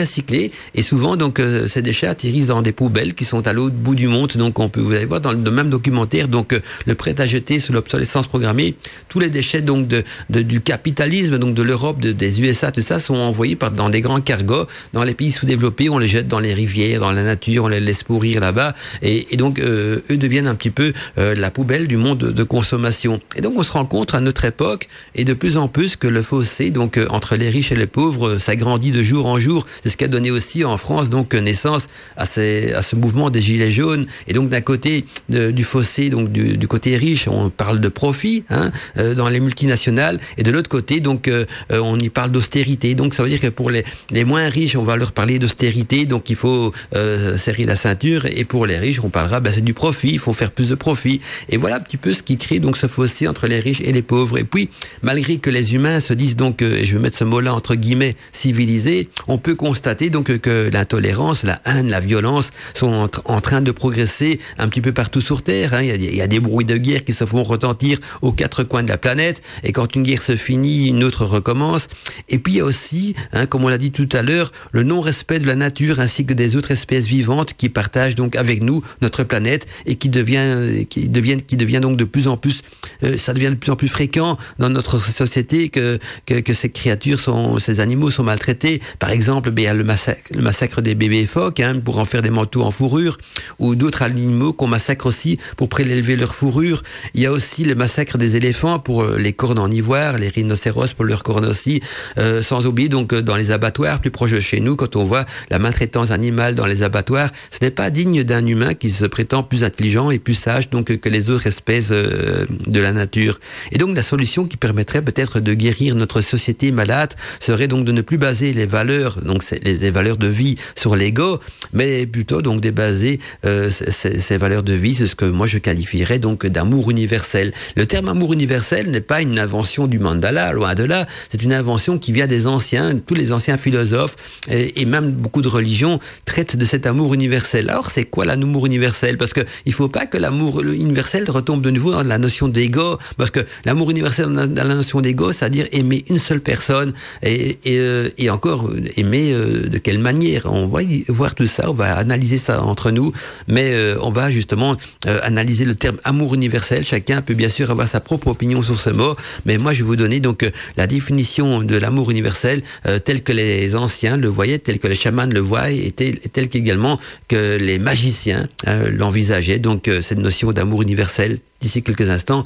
et souvent donc euh, ces déchets atterrissent dans des poubelles qui sont à l'autre bout du monde. Donc on peut vous allez voir dans le même documentaire donc euh, le prêt à jeter sous l'obsolescence programmée, tous les déchets donc de, du capitalisme donc de l'Europe, de, des USA, tout ça sont envoyés par dans des grands cargos dans les pays sous-développés. On les jette dans les rivières, dans la nature, on les laisse pourrir là-bas et, donc euh, eux deviennent un petit peu la poubelle du monde de consommation. Et donc on se rend compte à notre époque et de plus en plus que le fossé donc entre les riches et les pauvres s'agrandit de jour en jour. C'est ce a donné aussi en France donc naissance à, ce mouvement des gilets jaunes. Et donc d'un côté du fossé, donc du, du, côté riche, on parle de profit hein, euh, dans les multinationales, et de l'autre côté, donc euh, on y parle d'austérité. Donc ça veut dire que pour les, les moins riches, on va leur parler d'austérité, donc il faut euh, serrer la ceinture, et pour les riches, on parlera, ben, c'est du profit, il faut faire plus de profit. Et voilà un petit peu ce qui crée donc ce fossé entre les riches et les pauvres. Et puis, malgré que les humains se disent donc, et je vais mettre ce mot-là entre guillemets, civilisés, on peut constater donc que l'intolérance, la haine, la violence sont en, train de progresser un petit peu partout sur Terre. Hein. Il, y a, des bruits de guerre qui se font retentir aux quatre coins de la planète. Et quand une guerre se finit, une autre recommence. Et puis il y a aussi, hein, comme on l'a dit tout à l'heure, le non-respect de la nature ainsi que des autres espèces vivantes qui partagent donc avec nous notre planète et qui devient, qui devient, qui devient donc de plus en plus, euh, ça devient de plus en plus fréquent dans notre société que, que, que ces créatures sont, ces animaux sont maltraités. Par exemple, ben, il y a le le massacre des bébés phoques hein, pour en faire des manteaux en fourrure ou d'autres animaux qu'on massacre aussi pour prélever leur fourrure. Il y a aussi le massacre des éléphants pour euh, les cornes en ivoire, les rhinocéros pour leurs cornes aussi, euh, sans oublier donc euh, dans les abattoirs plus proches de chez nous, quand on voit la maltraitance animale dans les abattoirs, ce n'est pas digne d'un humain qui se prétend plus intelligent et plus sage donc que les autres espèces de la nature. Et donc la solution qui permettrait peut-être de guérir notre société malade serait donc de ne plus baser les valeurs, donc les, valeurs de vie sur l'ego, mais plutôt donc de baser euh, ces, valeurs de vie, c'est ce que moi je qualifierais donc d'amour universel. Le terme amour universel n'est pas une invention du mandala, loin de là. C'est une invention qui vient des anciens, tous les anciens philosophes et, même beaucoup de religions traitent de cet amour universel. Alors c'est quoi l'amour universel? Parce que il faut pas que l'amour universel retombe de nouveau dans la notion d'ego, parce que l'amour universel dans la notion d'ego, c'est-à-dire aimer une seule personne et, et, euh, et encore aimer euh, de quelle manière. On va voir tout ça, on va analyser ça entre nous, mais euh, on va justement analyser le terme amour universel. Chacun peut bien sûr avoir sa propre opinion sur ce mot, mais moi je vais vous donner donc la définition de l'amour universel tel que les anciens le voyaient, tel que les chamans le voient, et tel, tel qu'également que les magiciens l'envisageaient. Donc cette notion d'amour universel d'ici quelques instants.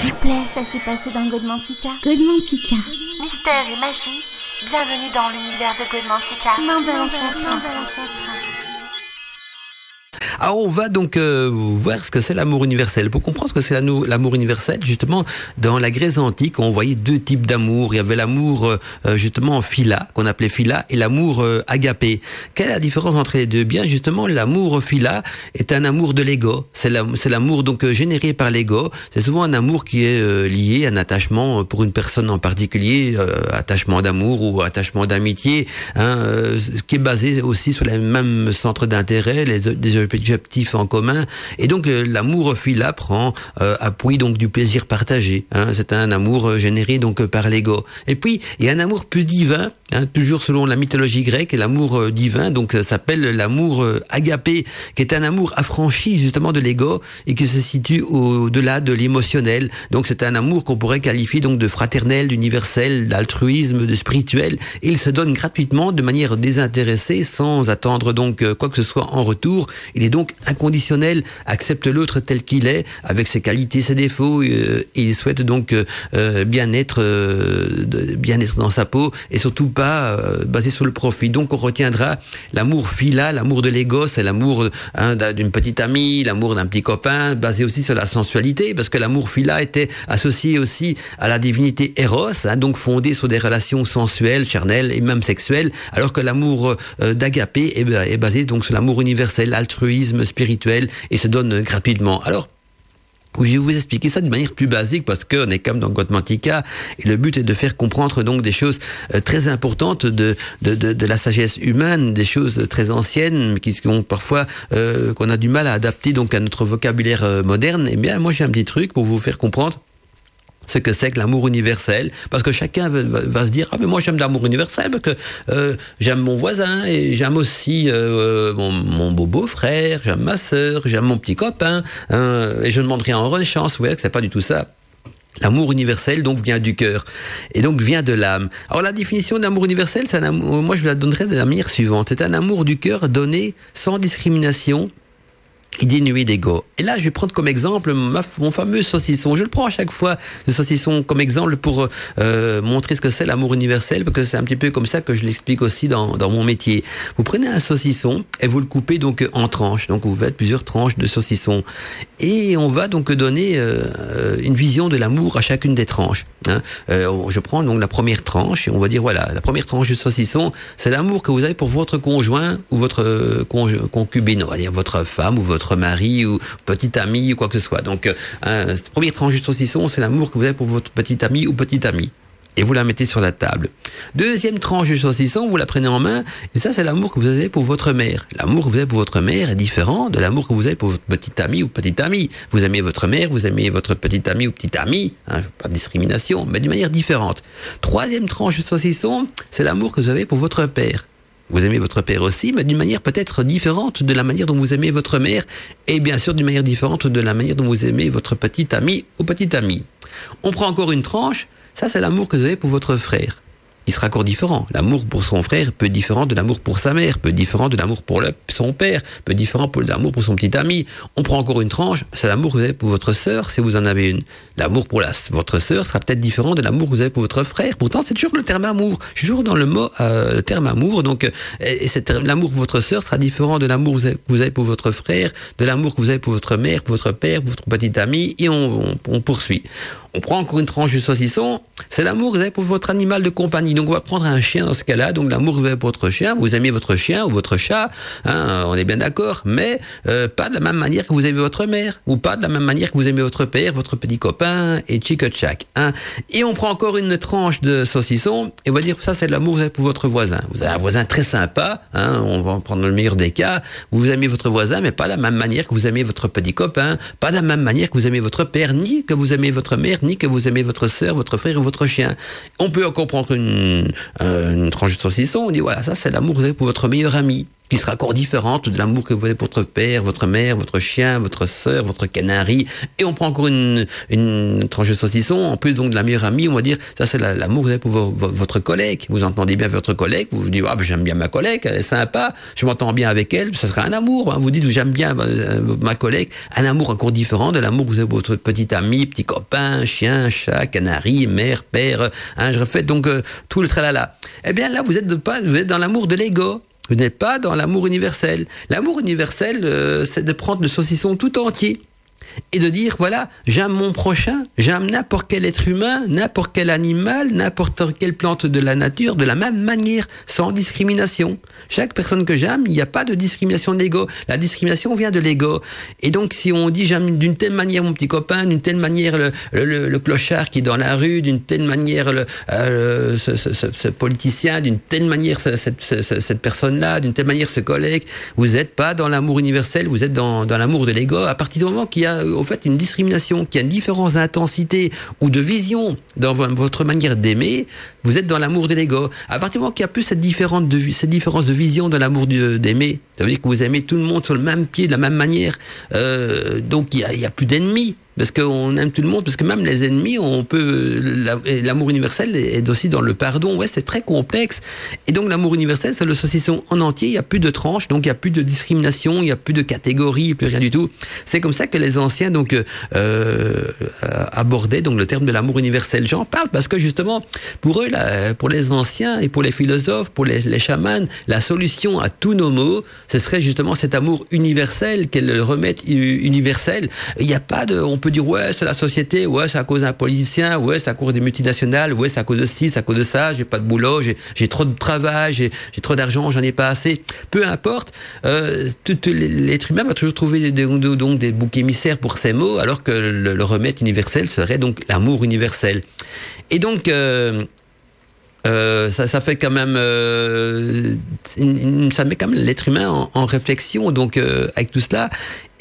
S'il vous plaît, ça s'est passé dans Godmantica. Godmantica. Mystère et magie, bienvenue dans l'univers de Godmantica. Non, de alors on va donc euh, voir ce que c'est l'amour universel. Pour comprendre ce que c'est l'amour universel, justement, dans la Grèce antique, on voyait deux types d'amour. Il y avait l'amour euh, euh, justement phila, qu'on appelait phila, et l'amour agapé. Quelle est la différence entre les deux? Bien justement, l'amour phila est un amour de l'ego. C'est l'amour donc généré par l'ego. C'est souvent un amour qui est lié à un attachement pour une personne en particulier, attachement d'amour ou attachement d'amitié, hein, qui est basé aussi sur les mêmes centres d'intérêt, les, les en commun. Et donc euh, l'amour phila prend euh, appui donc du plaisir partagé. Hein. C'est un amour euh, généré donc par l'ego. Et puis il y a un amour plus divin, hein, toujours selon la mythologie grecque, l'amour divin. Donc s'appelle l'amour agapé, qui est un amour affranchi justement de l'ego et qui se situe au-delà de l'émotionnel. Donc c'est un amour qu'on pourrait qualifier donc de fraternel, d'universel, d'altruisme, de spirituel. Il se donne gratuitement de manière désintéressée, sans attendre donc quoi que ce soit en retour. Il est donc inconditionnel, accepte l'autre tel qu'il est, avec ses qualités, ses défauts, euh, il souhaite donc euh, euh, bien être, bien être dans sa peau, et surtout pas basé sur le profit. Donc on retiendra l'amour fila, l'amour de l'ego, c'est l'amour hein, d'une petite amie, l'amour d'un petit copain, basé aussi sur la sensualité, parce que l'amour fila était associé aussi à la divinité Eros, hein, donc fondé sur des relations sensuelles, charnelles et même sexuelles, alors que l'amour d'agapé est, est basé donc sur l'amour universel, altruisme, spirituel et se donne gratuitement. Alors, je vais vous expliquer ça de manière plus basique? Parce qu'on est comme dans Godmantica et le but est de faire comprendre donc des choses euh, très importantes de, la sagesse humaine, des choses très anciennes qui sont parfois euh, qu'on a du mal à adapter donc à notre vocabulaire euh, moderne. Et eh bien moi j'ai un petit truc pour vous faire comprendre ce que c'est que l'amour universel, parce que chacun va, se dire ah mais moi j'aime l'amour universel parce que euh, j'aime mon voisin et j'aime aussi euh, mon, mon beau beau frère, j'aime ma sœur, j'aime mon petit copain hein, et je ne demande rien en recherche. Vous voyez que c'est pas du tout ça. L'amour universel donc vient du cœur et donc vient de l'âme. Alors la définition d'amour universel, c'est moi je la donnerai de la manière suivante. C'est un amour du cœur donné sans discrimination dénué d'ego. Et là, je vais prendre comme exemple mon fameux saucisson. Je le prends à chaque fois, le saucisson, comme exemple pour euh, montrer ce que c'est l'amour universel, parce que c'est un petit peu comme ça que je l'explique aussi dans, dans mon métier. Vous prenez un saucisson et vous le coupez donc en tranches. Donc vous faites plusieurs tranches de saucisson. Et on va donc donner euh, une vision de l'amour à chacune des tranches. Hein. Euh, je prends donc la première tranche et on va dire voilà, la première tranche de saucisson, c'est l'amour que vous avez pour votre conjoint ou votre concubine, on va dire votre femme ou votre votre mari ou petite amie ou quoi que ce soit. Donc, euh, première tranche de saucisson, c'est l'amour que vous avez pour votre petite amie ou petite amie. et vous la mettez sur la table. Deuxième tranche de saucisson, vous la prenez en main, et ça c'est l'amour que vous avez pour votre mère. L'amour que vous avez pour votre mère est différent de l'amour que vous avez pour votre petit ami ou petite amie. Vous aimez votre mère, vous aimez votre petit ami ou petite amie, hein, pas de discrimination, mais d'une manière différente. Troisième tranche de saucisson, c'est l'amour que vous avez pour votre père. Vous aimez votre père aussi, mais d'une manière peut-être différente de la manière dont vous aimez votre mère, et bien sûr d'une manière différente de la manière dont vous aimez votre petit ami ou petite amie. On prend encore une tranche, ça c'est l'amour que vous avez pour votre frère il sera encore différent. L'amour pour son frère peut être différent de l'amour pour sa mère, peut être différent de l'amour pour son père, peut être différent de l'amour pour son petit ami. On prend encore une tranche, c'est l'amour que vous avez pour votre sœur, si vous en avez une. L'amour pour la, votre sœur sera peut-être différent de l'amour que vous avez pour votre frère. Pourtant, c'est toujours le terme amour. Toujours dans le mot euh, terme amour. Donc, euh, l'amour pour votre sœur sera différent de l'amour que vous avez pour votre frère, de l'amour que vous avez pour votre mère, pour votre père, pour votre petit ami, et on, on poursuit. On prend encore une tranche de saucisson, c'est l'amour que vous avez pour votre animal de compagnie. Donc on va prendre un chien dans ce cas-là, donc l'amour pour votre chien, vous aimez votre chien ou votre chat, hein, on est bien d'accord, mais euh, pas de la même manière que vous aimez votre mère, ou pas de la même manière que vous aimez votre père, votre petit copain, et chic chac. Hein. Et on prend encore une tranche de saucisson, et on va dire ça c'est l'amour vous avez pour votre voisin. Vous avez un voisin très sympa, hein, on va prendre le meilleur des cas, vous aimez votre voisin, mais pas de la même manière que vous aimez votre petit copain, pas de la même manière que vous aimez votre père, ni que vous aimez votre mère, ni que vous aimez votre sœur, votre frère ou votre chien. On peut encore prendre une, euh, une tranche de saucisson, on dit voilà, ça c'est l'amour que vous avez pour votre meilleur ami qui sera encore différente de l'amour que vous avez pour votre père, votre mère, votre chien, votre sœur, votre canari. Et on prend encore une, tranche de saucisson, en plus donc de la meilleure amie, on va dire, ça c'est l'amour que vous avez pour votre collègue. Vous entendez bien votre collègue, vous vous dites, ah ben, j'aime bien ma collègue, elle est sympa, je m'entends bien avec elle, ça sera un amour. Hein. Vous dites, j'aime bien euh, ma collègue, un amour encore différent de l'amour que vous avez pour votre petit ami, petit copain, chien, chat, canari, mère, père. Hein, je refais donc euh, tout le tralala. Eh bien là, vous êtes, pas, vous êtes dans l'amour de l'ego. Vous n'êtes pas dans l'amour universel. L'amour universel, euh, c'est de prendre le saucisson tout entier et de dire voilà, j'aime mon prochain, j'aime n'importe quel être humain, n'importe quel animal, n'importe quelle plante de la nature, de la même manière, sans discrimination. Chaque personne que j'aime, il n'y a pas de discrimination d'ego. La discrimination vient de l'ego. Et donc, si on dit j'aime d'une telle manière mon petit copain, d'une telle manière le, le, clochard qui est dans la rue, d'une telle manière le, euh, ce, politicien, d'une telle manière cette, cette personne-là, d'une telle manière ce collègue, vous n'êtes pas dans l'amour universel, vous êtes dans, dans l'amour de l'ego. À partir du moment qu'il y a au fait une discrimination, qu'il y a une différence d'intensité ou de vision dans votre manière d'aimer, vous êtes dans l'amour de l'ego. À partir du moment qu'il y a plus cette différence de, cette différence de vision dans l'amour d'aimer, ça veut dire que vous aimez tout le monde sur le même pied, de la même manière, euh, donc il n'y a, a, plus d'ennemis parce qu'on aime tout le monde, parce que même les ennemis, on peut l'amour universel est aussi dans le pardon. Ouais, c'est très complexe. Et donc l'amour universel, c'est le saucisson en entier. Il y a plus de tranches, donc il y a plus de discrimination, il y a plus de catégories, plus rien du tout. C'est comme ça que les anciens donc euh, euh, abordaient donc le terme de l'amour universel. J'en parle parce que justement pour eux, là, pour les anciens et pour les philosophes, pour les, les chamans, la solution à tous nos maux, ce serait justement cet amour universel, qu'elle le universel. Il n'y a pas on peut dire ouais c'est la société, ouais c'est à cause d'un politicien, ouais c'est à cause des multinationales, ouais c'est à cause de ci, c'est à cause de ça, j'ai pas de boulot, j'ai trop de travail, j'ai trop d'argent, j'en ai pas assez. Peu importe, euh, l'être humain va toujours trouver des, donc des boucs émissaires pour ces mots, alors que le, remède universel serait donc l'amour universel. Et donc euh, euh, ça, ça fait quand même, euh, ça met quand même l'être humain en, réflexion. Donc, avec tout cela,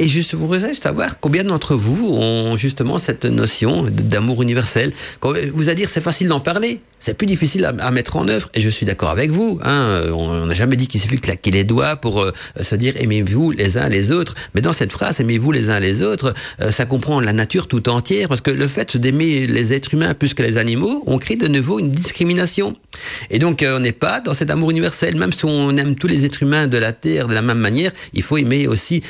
et je voudrais savoir combien d'entre vous ont justement cette notion d'amour universel? Vous allez dire c'est facile d'en parler, c'est plus difficile à, mettre en œuvre. Et je suis d'accord avec vous. Hein, on n'a jamais dit qu'il suffit de claquer les doigts pour euh, se dire aimez-vous les uns les autres. Mais dans cette phrase aimez-vous les uns les autres, euh, ça comprend la nature tout entière parce que le fait d'aimer les êtres humains plus que les animaux, on crée de nouveau une discrimination. Et donc euh, on n'est pas dans cet amour universel. Même si on aime tous les êtres humains de la terre de la même manière, il faut aimer aussi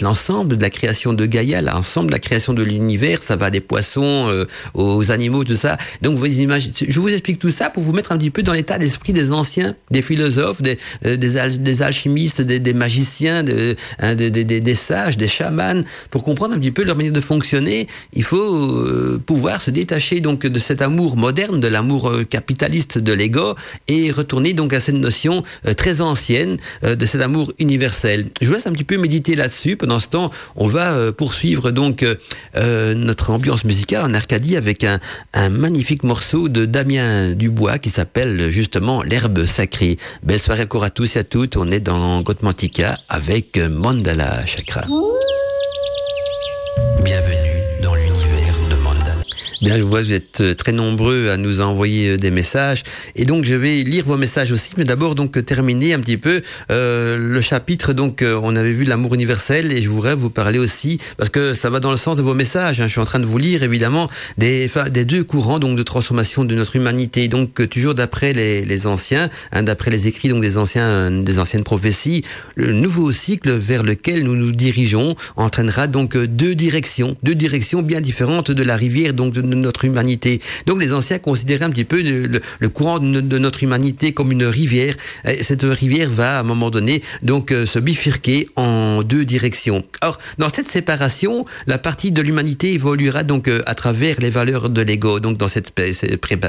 l'ensemble de la création de Gaïa, l'ensemble de la création de l'univers, ça va des poissons euh, aux animaux, tout ça. Donc vous imaginez, je vous explique tout ça pour vous mettre un petit peu dans l'état d'esprit des anciens, des philosophes, des, euh, des, alchimistes, des, magiciens, hein, des, des, sages, des chamans, pour comprendre un petit peu leur manière de fonctionner. Il faut euh, pouvoir se détacher donc de cet amour moderne, de l'amour capitaliste de l'ego, et retourner donc à cette notion très ancienne de cet amour universel. Je vous laisse un petit peu méditer là-dessus. Pendant ce temps, on va poursuivre donc notre ambiance musicale en Arcadie avec un, un magnifique morceau de Damien Dubois qui s'appelle justement L'herbe sacrée. Belle soirée encore à tous et à toutes. On est dans Gotmantika avec Mandala Chakra. Bienvenue Bien, je vois, vous êtes euh, très nombreux à nous envoyer euh, des messages. Et donc, je vais lire vos messages aussi. Mais d'abord, donc, euh, terminer un petit peu euh, le chapitre. Donc, on avait vu l'amour universel. Et je voudrais vous parler aussi, parce que ça va dans le sens de vos messages. Hein. Je suis en train de vous lire, évidemment, des, des deux courants donc de transformation de notre humanité. Donc, toujours d'après les, les anciens, hein, d'après les écrits donc des anciens, des anciennes prophéties, le nouveau cycle vers lequel nous nous dirigeons entraînera donc deux directions, deux directions bien différentes de la rivière donc de notre humanité. Donc les anciens considéraient un petit peu le, courant de, notre humanité comme une rivière. Et cette rivière va à un moment donné donc euh, se bifurquer en deux directions. Or, dans cette séparation, la partie de l'humanité évoluera donc euh, à travers les valeurs de l'ego. Donc dans cette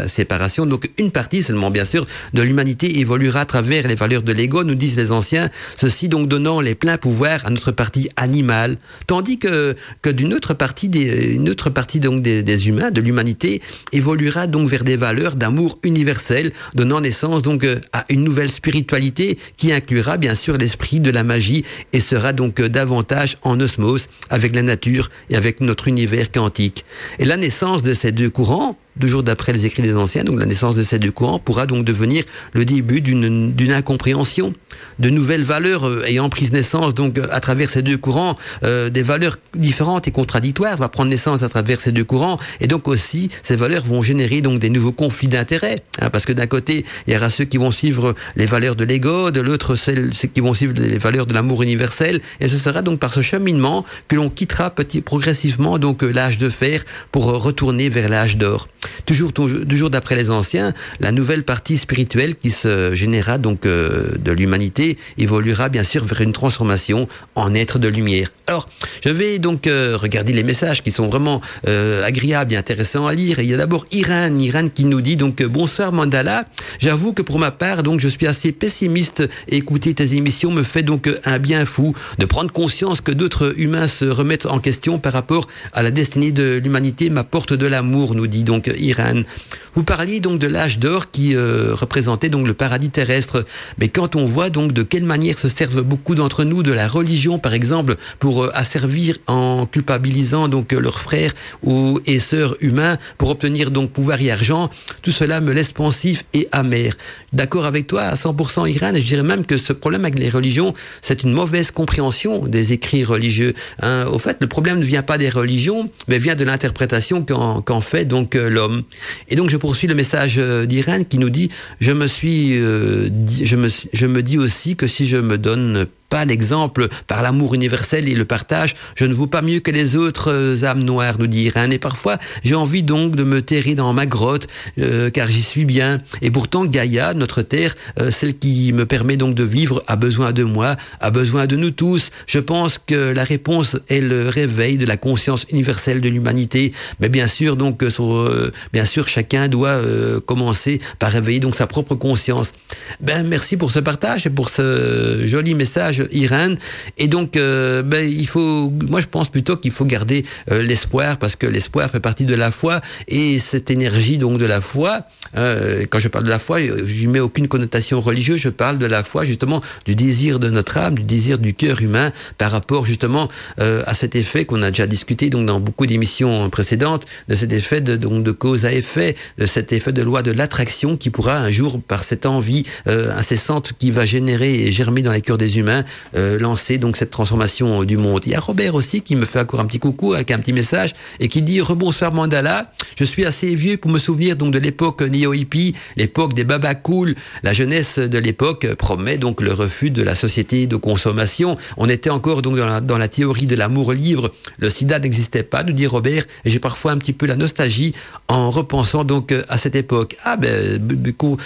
séparation, donc une partie seulement bien sûr de l'humanité évoluera à travers les valeurs de l'ego, nous disent les anciens, ceci donc donnant les pleins pouvoirs à notre partie animale, tandis que que d'une autre partie des autre partie donc des humains de l'humanité évoluera donc vers des valeurs d'amour universel, donnant naissance donc euh, à une nouvelle spiritualité qui inclura bien sûr l'esprit de la magie et sera donc euh, davantage en osmose avec la nature et avec notre univers quantique. Et la naissance de ces deux courants deux jours d'après les écrits des anciens, donc la naissance de ces deux courants pourra donc devenir le début d'une incompréhension, de nouvelles valeurs euh, ayant pris naissance donc à travers ces deux courants, euh, des valeurs différentes et contradictoires va prendre naissance à travers ces deux courants, et donc aussi ces valeurs vont générer donc des nouveaux conflits d'intérêts, hein, parce que d'un côté il y aura ceux qui vont suivre les valeurs de l'ego, de l'autre ceux qui vont suivre les valeurs de l'amour universel, et ce sera donc par ce cheminement que l'on quittera petit progressivement donc euh, l'âge de fer pour retourner vers l'âge d'or. Toujours, toujours d'après les anciens, la nouvelle partie spirituelle qui se générera donc euh, de l'humanité évoluera bien sûr vers une transformation en être de lumière. Alors, je vais donc euh, regarder les messages qui sont vraiment euh, agréables et intéressants à lire. il y a d'abord Irène, Irène qui nous dit donc bonsoir Mandala. J'avoue que pour ma part, donc je suis assez pessimiste écouter tes émissions me fait donc un bien fou de prendre conscience que d'autres humains se remettent en question par rapport à la destinée de l'humanité m'apporte de l'amour, nous dit donc Iran Vous parliez donc de l'âge d'or qui euh, représentait donc le paradis terrestre. Mais quand on voit donc de quelle manière se servent beaucoup d'entre nous de la religion, par exemple, pour euh, asservir en culpabilisant donc leurs frères ou et sœurs humains pour obtenir donc pouvoir et argent, tout cela me laisse pensif et amer. D'accord avec toi à 100% Iran. Je dirais même que ce problème avec les religions, c'est une mauvaise compréhension des écrits religieux. Hein. Au fait, le problème ne vient pas des religions, mais vient de l'interprétation qu'en fait donc euh, l'homme. Et donc je poursuis le message euh, d'Irène qui nous dit je me suis euh, je me je me dis aussi que si je me donne pas l'exemple par l'amour universel et le partage. Je ne vaux pas mieux que les autres euh, âmes noires, nous dit Irène. Et parfois, j'ai envie donc de me terrer dans ma grotte, euh, car j'y suis bien. Et pourtant, Gaïa, notre terre, euh, celle qui me permet donc de vivre, a besoin de moi, a besoin de nous tous. Je pense que la réponse est le réveil de la conscience universelle de l'humanité. Mais bien sûr, donc, sur, bien sûr, chacun doit commencer par réveiller donc sa propre conscience. Ben, merci pour ce partage et pour ce joli message Irène. Et donc, euh, ben, il faut, moi je pense plutôt qu'il faut garder euh, l'espoir parce que l'espoir fait partie de la foi et cette énergie donc de la foi. Euh, quand je parle de la foi, je mets aucune connotation religieuse. Je parle de la foi justement du désir de notre âme, du désir du cœur humain par rapport justement à cet effet qu'on a déjà discuté donc dans beaucoup d'émissions précédentes de cet effet de donc de cause à effet, de cet effet de loi de l'attraction qui pourra un jour par cette envie incessante qui va générer et germer dans les cœurs des humains euh, lancer donc cette transformation du monde. Il y a Robert aussi qui me fait encore un petit coucou avec un petit message et qui dit rebonsoir Mandala. Je suis assez vieux pour me souvenir donc de l'époque néo-hippie, l'époque des baba cool. La jeunesse de l'époque promet donc le refus de la société de consommation. On était encore donc dans la, théorie de l'amour libre. Le sida n'existait pas, nous dit Robert, et j'ai parfois un petit peu la nostalgie en repensant donc à cette époque. Ah ben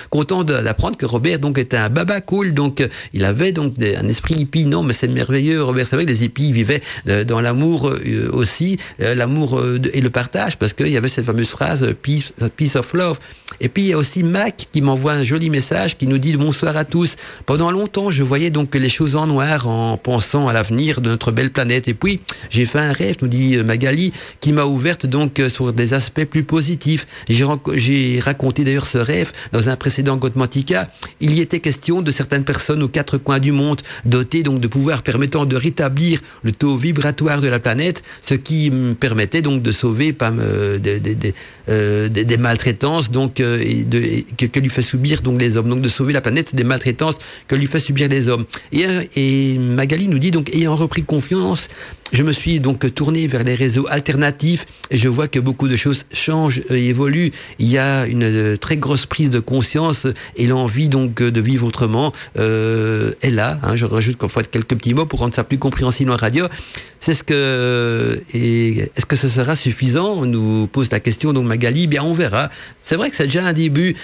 content d'apprendre que Robert donc était un baba cool, donc il avait donc un esprit hippie. Non, mais c'est merveilleux, Robert. C'est vrai que les hippies vivaient dans l'amour aussi, l'amour et le partage, parce qu'il y avait cette fameuse phrase peace, peace of love. Et puis il y a aussi Mac qui m'envoie un joli message qui nous dit bonsoir à tous. Pendant longtemps, je voyais donc les choses en noir en pensant à l'avenir de notre belle planète. Et puis j'ai fait un rêve, nous dit Magali, qui m'a ouverte donc sur des aspects plus positifs. J'ai raconté d'ailleurs ce rêve dans un précédent Godmantica. Il y était question de certaines personnes aux quatre coins du monde donc de pouvoirs permettant de rétablir le taux vibratoire de la planète, ce qui me permettait donc de sauver euh, des, euh, maltraitances donc euh, de, que, lui fait subir donc les hommes, donc de sauver la planète des maltraitances que lui fait subir les hommes. Et, et Magali nous dit donc ayant repris confiance, je me suis donc tourné vers les réseaux alternatifs et je vois que beaucoup de choses changent et évoluent. Il y a une très grosse prise de conscience et l'envie donc de vivre autrement euh, est là. Hein. Je rajoute qu'on faut quelques petits mots pour rendre ça plus compréhensible en radio. C'est ce que est-ce que ce sera suffisant On nous pose la question donc Magali? Bien, on verra. C'est vrai que c'est déjà un début.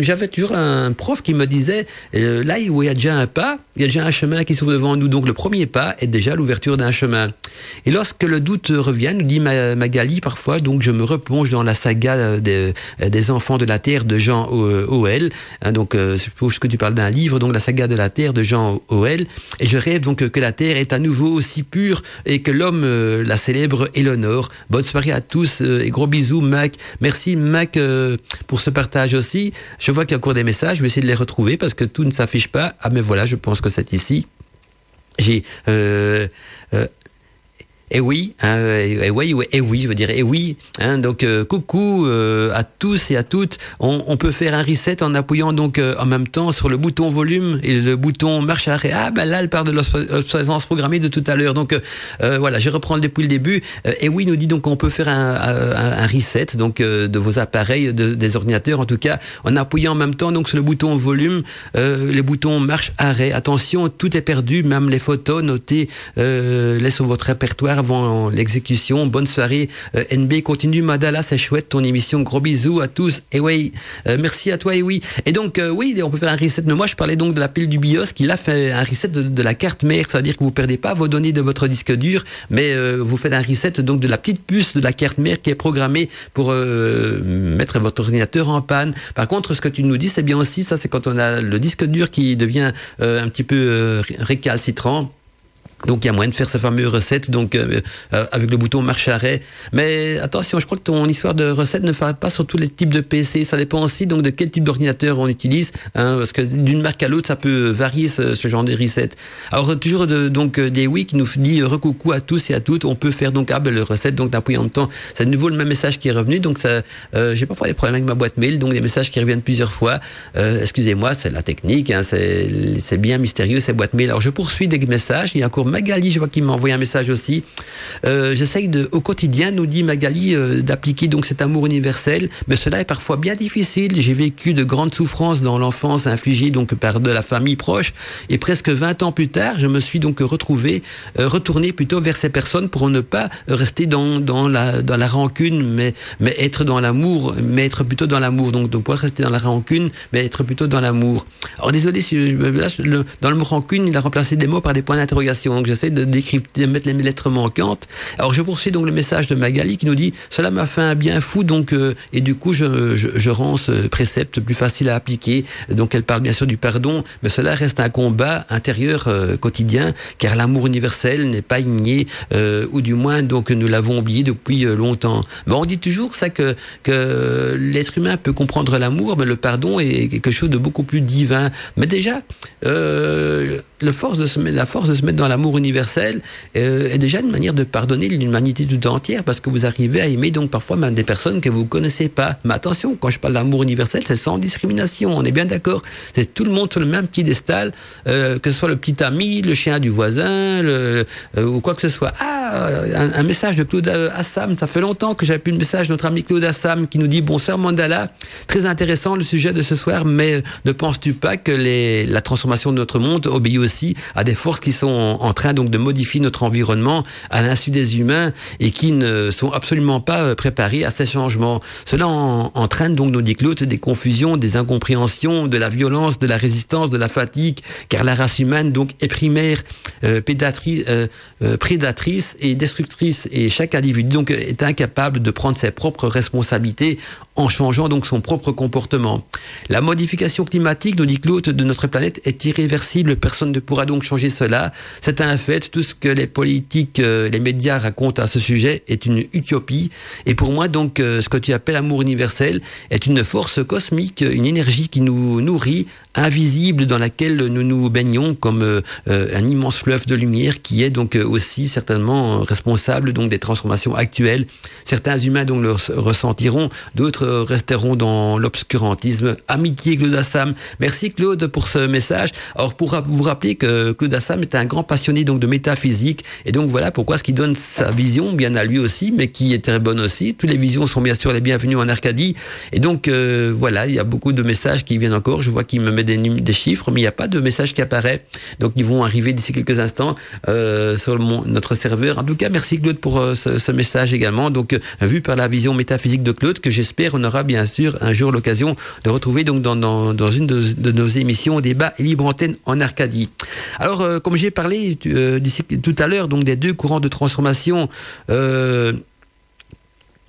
J'avais toujours un prof qui me disait euh, là où il y a déjà un pas, il y a déjà un chemin qui s'ouvre devant nous. Donc le premier pas est déjà l'ouverture d'un chemin. Et lorsque le doute revient, nous dit Magali parfois, donc je me replonge dans la saga des, des enfants de la terre de Jean O.L. Hein, donc euh, je suppose que tu parles d'un livre, donc la saga de la terre de Jean Et je rêve donc que la terre est à nouveau aussi pure et que l'homme euh, la célèbre et l'honore. Bonne soirée à tous euh, et gros bisous Mac. Merci Mac euh, pour ce partage aussi. Je vois qu'il y a encore des messages, je vais essayer de les retrouver parce que tout ne s'affiche pas. Ah mais voilà, je pense que c'est ici. J'ai et oui, hein, et, oui, et oui, je veux dire, et oui. Hein, donc euh, coucou euh, à tous et à toutes. On, peut faire un reset en appuyant donc euh, en même temps sur le bouton volume et le bouton marche arrêt. Ah ben là, elle part de l'obsolescence programmée de tout à l'heure. Donc voilà, je reprends depuis le début. et oui, nous dit donc on peut faire un, reset donc de vos appareils, de, des ordinateurs en tout cas, en appuyant en même temps donc sur le bouton volume, le bouton marche arrêt. Attention, tout est perdu, même les photos notées laissez votre répertoire avant l'exécution. Bonne soirée. Euh, NB continue. Madala, c'est chouette ton émission. Gros bisous à tous. Et oui, euh, merci à toi. Et oui. Et donc, euh, oui, on peut faire un reset. Mais moi, je parlais donc de la pile du BIOS qui a fait un reset de, la carte mère. Ça veut dire que vous perdez pas vos données de votre disque dur, mais vous faites un reset donc de la petite puce de la carte mère qui est programmée pour mettre votre ordinateur en panne. Par contre, ce que tu nous dis, c'est bien aussi ça, c'est quand on a le disque dur qui devient un petit peu récalcitrant donc il y a moyen de faire sa fameuse recette donc euh, euh, avec le bouton marche arrêt. Mais attention, je crois que ton histoire de recette ne fera pas sur tous les types de PC. Ça dépend aussi donc de quel type d'ordinateur on utilise, hein, parce que d'une marque à l'autre ça peut varier ce, genre de recette. Alors toujours de, donc euh, des oui qui nous dit recoucou à tous et à toutes. On peut faire donc ah ben, le recette donc d'appuyer en même temps. C'est de nouveau le même message qui est revenu. Donc ça, euh, j'ai parfois des problèmes avec ma boîte mail, donc des messages qui reviennent plusieurs fois. Euh, excusez-moi, c'est la technique, hein, c'est bien mystérieux ces boîtes mail. Alors je poursuis des messages. Il y a encore Magali, je vois qu'il m'a envoyé un message aussi. Euh, J'essaye au quotidien, nous dit Magali, euh, d'appliquer donc cet amour universel, mais cela est parfois bien difficile. J'ai vécu de grandes souffrances dans l'enfance infligées donc par de la famille proche, et presque 20 ans plus tard, je me suis donc retrouvé, euh, retourné plutôt vers ces personnes pour ne pas rester dans, la, rancune, mais, être dans l'amour, mais être plutôt dans l'amour. Donc, de pouvoir rester dans la rancune, mais être plutôt dans l'amour. Alors désolé, si dans le mot rancune, il a remplacé des mots par des points d'interrogation donc j'essaie de décrypter, de mettre les lettres manquantes. Alors je poursuis donc le message de Magali qui nous dit cela m'a fait un bien fou donc euh, et du coup je, je, je, rends ce précepte plus facile à appliquer. Donc elle parle bien sûr du pardon, mais cela reste un combat intérieur euh, quotidien car l'amour universel n'est pas igné euh, ou du moins donc nous l'avons oublié depuis longtemps. Mais on dit toujours ça que que l'être humain peut comprendre l'amour, mais le pardon est quelque chose de beaucoup plus divin. Mais déjà force de se, la force de se mettre dans l'amour universel euh, est déjà une manière de pardonner l'humanité tout entière parce que vous arrivez à aimer donc parfois même des personnes que vous connaissez pas. Mais attention, quand je parle d'amour universel, c'est sans discrimination. On est bien d'accord. C'est tout le monde sur le même piédestal, euh, que ce soit le petit ami, le chien du voisin, euh, ou quoi que ce soit. Ah, un, message de Claude Assam. Ça fait longtemps que j'ai plus le message de notre ami Claude Assam qui nous dit bonsoir Mandala. Très intéressant le sujet de ce soir, mais ne penses-tu pas que la transformation de notre monde obéit aussi à des forces qui sont en train donc de modifier notre environnement à l'insu des humains et qui ne sont absolument pas euh, préparés à ces changements. Cela entraîne donc, nous dit Claude, des confusions, des incompréhensions, de la violence, de la résistance, de la fatigue, car la race humaine donc est primaire, euh, euh, euh, prédatrice et destructrice, et chaque individu donc est incapable de prendre ses propres responsabilités en changeant donc son propre comportement. La modification climatique, nous dit Claude, de notre planète est irréversible. Personne pourra donc changer cela. C'est un fait. Tout ce que les politiques, euh, les médias racontent à ce sujet est une utopie. Et pour moi, donc, euh, ce que tu appelles amour universel est une force cosmique, une énergie qui nous nourrit, invisible, dans laquelle nous nous baignons comme euh, un immense fleuve de lumière qui est donc aussi certainement responsable donc des transformations actuelles. Certains humains donc le ressentiront, d'autres resteront dans l'obscurantisme. Amitié Claude Assam. Merci Claude pour ce message. Alors pour vous rappeler que Claude Assam est un grand passionné donc de métaphysique et donc voilà pourquoi ce qui donne sa vision bien à lui aussi, mais qui est très bonne aussi. Toutes les visions sont bien sûr les bienvenues en Arcadie et donc euh, voilà, il y a beaucoup de messages qui viennent encore. Je vois qu'il me met des, des, chiffres, mais il n'y a pas de message qui apparaît. Donc ils vont arriver d'ici quelques instants euh, sur notre serveur. En tout cas, merci Claude pour euh, ce, ce, message également. Donc vu par la vision métaphysique de Claude que j'espère on aura bien sûr un jour l'occasion de retrouver donc dans, dans, une de, nos émissions débat libre antenne en Arcadie. Alors, euh, comme j'ai parlé euh, tout à l'heure, donc des deux courants de transformation. Euh,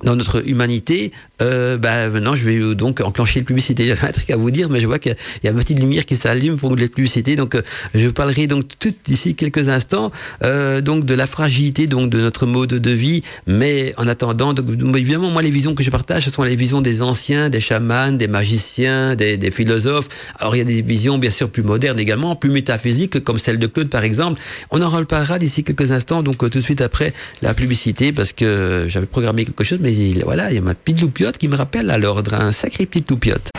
dans notre humanité, euh, bah, maintenant je vais donc enclencher les publicités. J'avais un truc à vous dire, mais je vois qu'il y a une petite lumière qui s'allume pour les publicités. Donc euh, je parlerai donc tout d'ici quelques instants euh, donc de la fragilité donc de notre mode de vie. Mais en attendant, évidemment moi les visions que je partage, ce sont les visions des anciens, des chamans, des magiciens, des, philosophes. Alors il y a des visions bien sûr plus modernes également, plus métaphysiques comme celle de Claude par exemple. On en reparlera d'ici quelques instants, donc tout de suite après la publicité, parce que j'avais programmé quelque chose, mais voilà, il y a ma petite qui me rappelle à l'ordre, un sacré petite loupiote.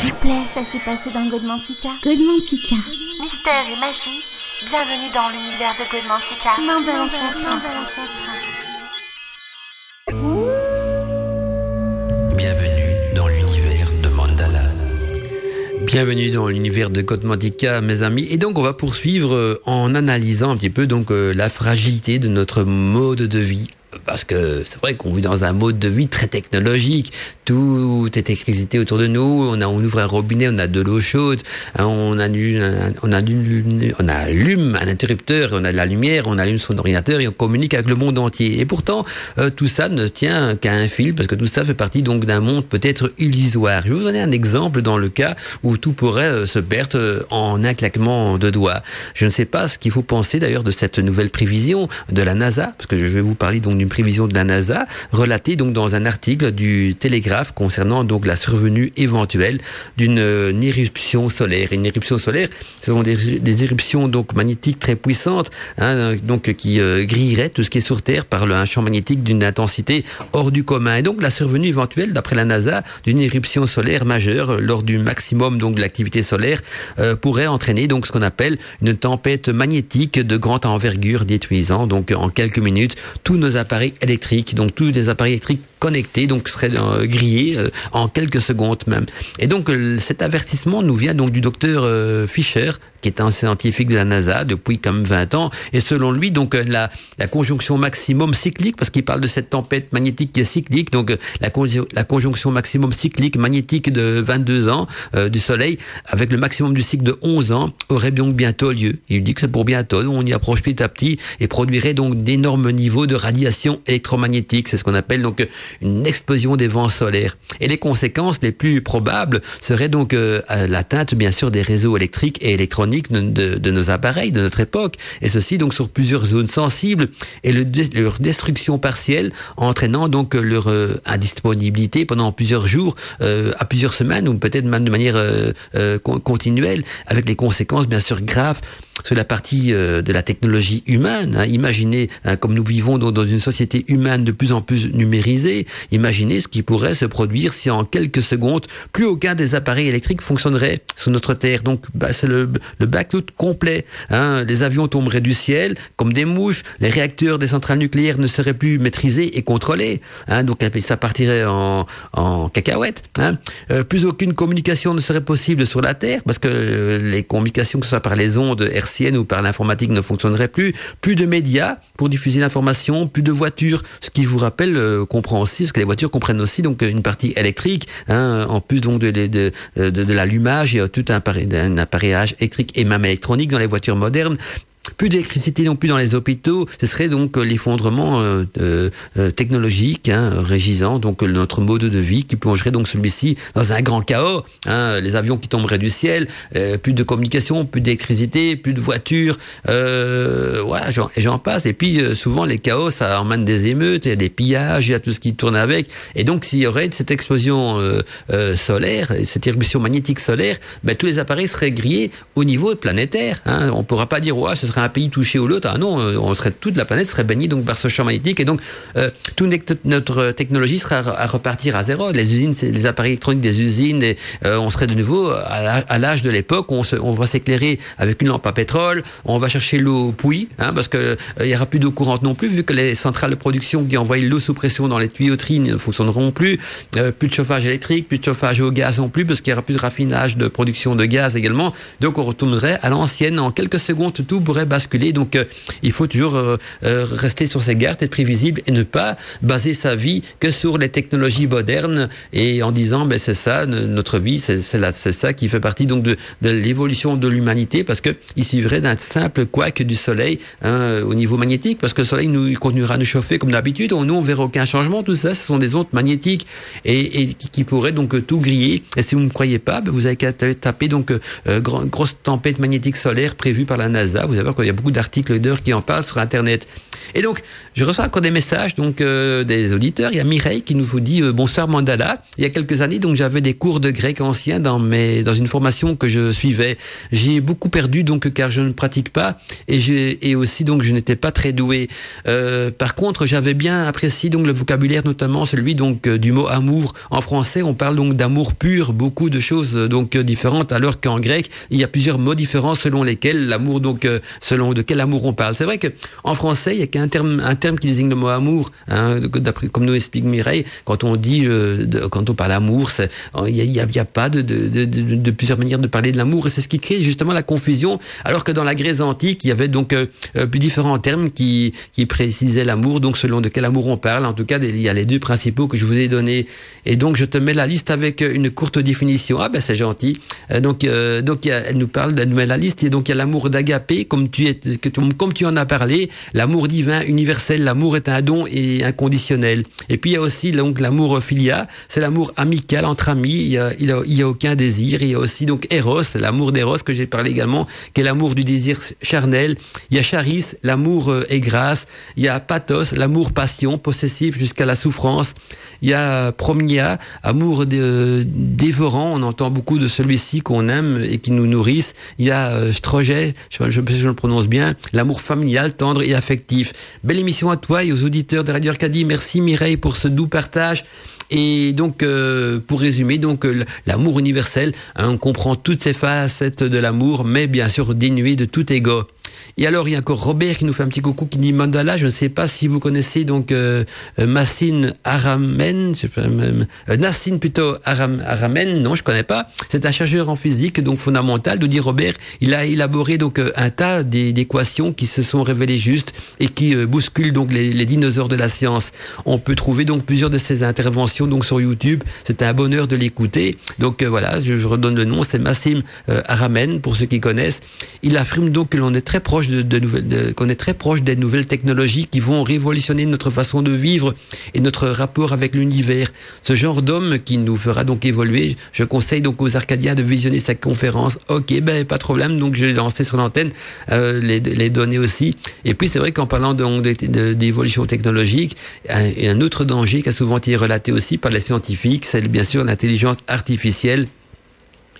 S'il vous plaît, ça s'est passé dans Godmantica. Godmantica. Mystère et magie, bienvenue dans l'univers de Godmantica. Main de. Bienvenue dans l'univers de Mandala. Bienvenue dans l'univers de Godmantica, mes amis. Et donc, on va poursuivre euh, en analysant un petit peu donc euh, la fragilité de notre mode de vie parce que c'est vrai qu'on vit dans un mode de vie très technologique. Tout est électricité autour de nous. On, a, on ouvre un robinet, on a de l'eau chaude. Hein, on, allume, on, allume, on allume un interrupteur, on a de la lumière, on allume son ordinateur et on communique avec le monde entier. Et pourtant, euh, tout ça ne tient qu'à un fil parce que tout ça fait partie donc d'un monde peut-être illusoire. Je vais vous donner un exemple dans le cas où tout pourrait euh, se perdre euh, en un claquement de doigts. Je ne sais pas ce qu'il faut penser d'ailleurs de cette nouvelle prévision de la NASA, parce que je vais vous parler donc d'une prévision de la NASA relatée donc dans un article du Télégraphe concernant donc la survenue éventuelle d'une euh, éruption solaire. Une éruption solaire, ce sont des, éruptions donc magnétiques très puissantes, hein, donc qui euh, grilleraient tout ce qui est sur Terre par un champ magnétique d'une intensité hors du commun. Et donc la survenue éventuelle, d'après la NASA, d'une éruption solaire majeure lors du maximum donc de l'activité solaire euh, pourrait entraîner donc ce qu'on appelle une tempête magnétique de grande envergure détruisant donc en quelques minutes tous nos appareils appareils électriques, donc tous les appareils électriques connectés, donc seraient euh, grillés euh, en quelques secondes même. Et donc euh, cet avertissement nous vient donc du docteur Fischer, qui est un scientifique de la NASA depuis comme 20 ans. Et selon lui, donc la, la conjonction maximum cyclique, parce qu'il parle de cette tempête magnétique qui est cyclique, donc la, la conjonction maximum cyclique magnétique de 22 ans du Soleil, avec le maximum du cycle de 11 ans, aurait donc bientôt lieu. Il dit que c'est pour bientôt, on y approche petit à petit et produirait donc d'énormes niveaux de radiation électromagnétique. C'est ce qu'on appelle donc une explosion des vents solaires. Et les conséquences les plus probables seraient donc euh, l'atteinte bien sûr des réseaux électriques et électroniques de, nos appareils de notre époque. Et ceci donc sur plusieurs zones sensibles et le, leur destruction partielle entraînant donc leur euh, indisponibilité pendant plusieurs jours, euh, à plusieurs semaines ou peut-être même de manière continuelle avec des conséquences bien sûr graves sur la partie euh, de la technologie humaine. Hein. Imaginez, hein, comme nous vivons dans, dans, une société humaine de plus en plus numérisée, imaginez ce qui pourrait se produire si en quelques secondes, plus aucun des appareils électriques fonctionnerait sur notre Terre. Donc, bah, c'est le, le blackout complet. Hein. Les avions tomberaient du ciel comme des mouches, les réacteurs des centrales nucléaires ne seraient plus maîtrisés et contrôlés. Donc, ça partirait en, en cacahuète. Euh, plus aucune communication ne serait possible sur la Terre parce que euh, les communications, que ce soit par les ondes RC ou par l'informatique ne fonctionnerait plus, plus de médias pour diffuser l'information, plus de voitures, ce qui vous rappelle euh, comprend aussi, parce que les voitures comprennent aussi donc une partie électrique, hein, en plus donc de, de, de, de, l'allumage, il y a tout un, un appareillage électrique et même électronique dans les voitures modernes plus d'électricité non plus dans les hôpitaux, ce serait donc euh, l'effondrement euh, euh, technologique, hein, régissant donc notre mode de vie qui plongerait donc celui-ci dans un grand chaos. Hein, les avions qui tomberaient du ciel, plus de communication, plus d'électricité, plus de voitures, voilà, et j'en passe. Et puis souvent les chaos, ça emmène des émeutes, il y a des pillages, il y a tout ce qui tourne avec. Et donc s'il y aurait cette explosion solaire, cette éruption magnétique solaire, ben, tous les appareils seraient grillés au niveau planétaire. Hein. On pourra pas dire ouais, ce serait un pays touché ou l'autre. Ah non, euh, on serait toute la planète serait baignée donc par ce champ magnétique et donc euh, toute notre technologie sera à repartir à zéro. Les usines, les appareils électroniques des usines, euh, on serait de nouveau à l'âge de l'époque. On, on va s'éclairer avec une lampe à pétrole. On va chercher l'eau pouille, hein, parce que il y aura plus d'eau courante non plus vu que les centrales de production qui envoient l'eau sous pression dans les tuyauteries ne fonctionneront plus. plus de chauffage électrique, plus de chauffage au gaz non plus parce qu'il y aura plus de raffinage de production de gaz également. Donc on retournerait à l'ancienne en quelques secondes. Tout pourrait basculer. Donc, euh, il faut toujours euh, euh, rester sur ses gardes, être prévisible et ne pas baser sa vie que sur les technologies modernes et en disant, ben c'est ça, notre vie, c'est ça qui fait partie donc de, l'évolution de l'humanité, parce que il suffirait d'un simple couac du soleil hein, au niveau magnétique, parce que le soleil nous continuera à nous chauffer comme d'habitude. Nous, on verra aucun changement. Tout ça, ce sont des ondes magnétiques et, qui, pourraient donc tout griller. Et si vous ne croyez pas, ben, vous avez qu'à taper donc grosse tempête magnétique solaire prévue par la NASA. Vous allez voir il y a beaucoup d'articles d'heures qui en parlent sur Internet. Et donc, je reçois encore des messages donc euh, des auditeurs. Il y a Mireille qui nous vous dit euh, bonsoir Mandala. Il y a quelques années, donc j'avais des cours de grec ancien dans mes dans une formation que je suivais. J'ai beaucoup perdu donc car je ne pratique pas et j'ai et aussi donc je n'étais pas très doué. Euh, par contre, j'avais bien apprécié donc le vocabulaire, notamment celui donc du mot amour. En français, on parle donc d'amour pur, beaucoup de choses donc différentes, alors qu'en grec, il y a plusieurs mots différents selon lesquels l'amour donc selon de quel amour on parle. C'est vrai que en français, il y a qu'un terme, un terme qui désigne le mot amour. Hein, comme nous explique Mireille, quand on dit, euh, quand on parle amour, il n'y a, y a, pas de, de, de, plusieurs manières de parler de l'amour, et c'est ce qui crée justement la confusion. Alors que dans la Grèce antique, il y avait donc euh, euh, différents termes qui, qui précisaient l'amour, donc selon de quel amour on parle. En tout cas, il y a les deux principaux que je vous ai donnés. Et donc, je te mets la liste avec une courte définition. Ah ben c'est gentil. donc, donc elle nous parle, elle nous met la liste. Et donc, il y a l'amour d'agapé, comme que comme tu en as parlé, l'amour divin universel, l'amour est un don et inconditionnel. Et puis il y a aussi donc l'amour philia, c'est l'amour amical entre amis, il y a, il y a, aucun désir. Il y a aussi donc Eros, l'amour d'Eros que j'ai parlé également, qui est l'amour du désir charnel. Il y a Charis, l'amour euh, et grâce. Il y a Pathos, l'amour passion, possessif jusqu'à la souffrance. Il y a Promia, amour dévorant. On entend beaucoup de celui-ci qu'on aime et qui nous nourrisse. Il y a euh, Stroget, je, je, je prononce bien, l'amour familial, tendre et affectif. Belle émission à toi et aux auditeurs de Radio Arcadie. Merci Mireille pour ce doux partage. Et donc, euh, pour résumer, donc euh, l'amour universel, hein, on comprend toutes ces facettes de l'amour, mais bien sûr dénué de tout ego. Et alors, il y a encore Robert qui nous fait un petit coucou qui dit Mandala. Je ne sais pas si vous connaissez donc euh, euh Aramen, Nassine plutôt Aram, Aramen. Non, je connais pas. C'est un chercheur en physique donc fondamental. Nous dit Robert, il a élaboré donc un tas d'équations qui se sont révélées justes et qui bousculent donc les, les, dinosaures de la science. On peut trouver donc plusieurs de ses interventions donc sur YouTube. C'est un bonheur de l'écouter. Donc voilà, je, redonne le nom. C'est Massim Aramen pour ceux qui connaissent. Il affirme donc que l'on est très proche de, de nouvelles, qu'on est très proche des nouvelles technologies qui vont révolutionner notre façon de vivre et notre rapport avec l'univers. Ce genre d'homme qui nous fera donc évoluer. Je conseille donc aux Arcadiens de visionner sa conférence. Ok, ben pas de problème. Donc je l'ai lancé sur l'antenne, euh, les, les, données aussi. Et puis c'est vrai qu'en parlant d'évolution technologique, un, un autre danger qui a souvent été relaté aussi par les scientifiques, c'est bien sûr l'intelligence artificielle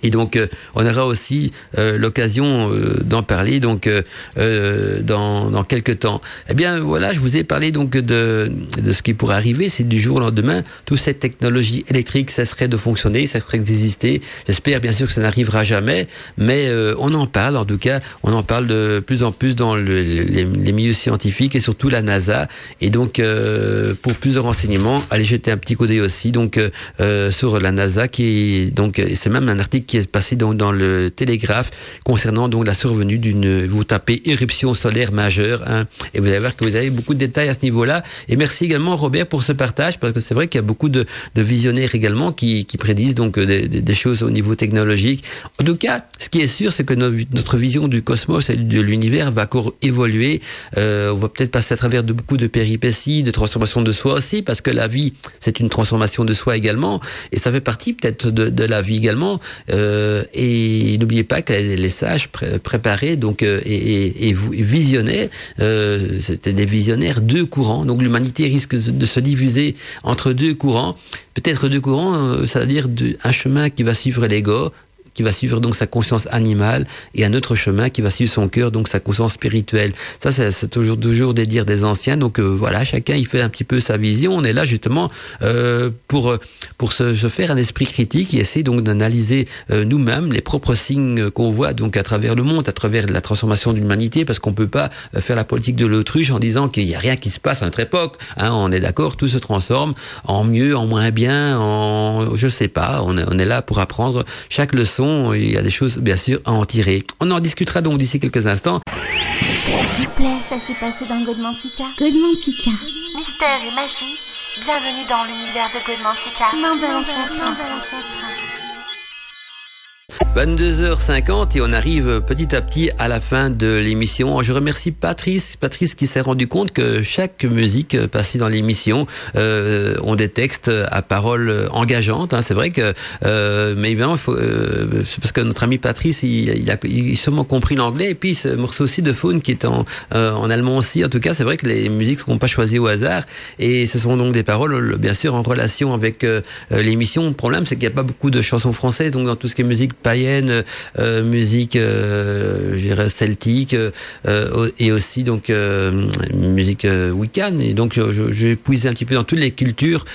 et donc, euh, on aura aussi euh, l'occasion euh, d'en parler donc dans, dans quelques temps. Eh bien, voilà, je vous ai parlé donc de, de ce qui pourrait arriver. C'est du jour au lendemain, toute cette technologie électrique cesserait de fonctionner, cesserait d'exister. J'espère bien sûr que ça n'arrivera jamais, mais on en parle. En tout cas, on en parle de plus en plus dans le, les, milieux scientifiques et surtout la NASA. Et donc, pour plus de renseignements, allez jeter un petit coup d'œil aussi donc sur la NASA qui donc c'est même un article qui est passé donc dans le Télégraphe concernant donc la survenue d'une, vous tapez éruption solaire majeure, hein, et vous allez voir que vous avez beaucoup de détails à ce niveau-là. Et merci également Robert pour ce partage, parce que c'est vrai qu'il y a beaucoup de, visionnaires également qui, prédisent donc des, choses au niveau technologique. En tout cas, ce qui est sûr, c'est que notre, vision du cosmos et de l'univers va encore évoluer. Euh, on va peut-être passer à travers de beaucoup de péripéties, de transformations de soi aussi, parce que la vie, c'est une transformation de soi également, et ça fait partie peut-être de, de, la vie également. Euh, et n'oubliez pas que les sages pré préparés donc euh, et, visionnaient, euh, c'était des visionnaires deux courants. Donc l'humanité risque de se diviser entre deux courants. Peut-être deux courants, euh, c'est-à-dire un chemin qui va suivre l'ego, qui va suivre donc sa conscience animale et un autre chemin qui va suivre son cœur, donc sa conscience spirituelle. Ça, c'est toujours, toujours des dires des anciens. Donc euh, voilà, chacun il fait un petit peu sa vision. On est là justement euh, pour pour se, se, faire un esprit critique et essayer donc d'analyser euh, nous-mêmes les propres signes qu'on voit donc à travers le monde, à travers la transformation de l'humanité, parce qu'on peut pas euh, faire la politique de l'autruche en disant qu'il y a rien qui se passe à notre époque. Hein, on est d'accord, tout se transforme en mieux, en moins bien, en je sais pas. On est, on est là pour apprendre chaque leçon il y a des choses bien sûr à en tirer. On en discutera donc d'ici quelques instants. S'il vous plaît, ça s'est passé dans Godmantica. Godmantica. Mystère et magie, bienvenue dans l'univers de Godmantica. Main de l'ancêtre. 22h50 et on arrive petit à petit à la fin de l'émission. Je remercie Patrice, Patrice qui s'est rendu compte que chaque musique passée dans l'émission euh, ont des textes à paroles engageantes. Hein. C'est vrai que, euh, mais évidemment, faut, euh, parce que notre ami Patrice, il, il a, il sûrement compris l'anglais et puis ce morceau aussi de Faune qui est en, euh, en allemand aussi. En tout cas, c'est vrai que les musiques ne seront pas choisies au hasard et ce sont donc des paroles, bien sûr, en relation avec euh, l'émission. Le problème, c'est qu'il n'y a pas beaucoup de chansons françaises, donc dans tout ce qui est musique païenne euh, musique euh, je celtique euh, et aussi donc musique wiccan et donc je puisé un petit peu dans toutes les cultures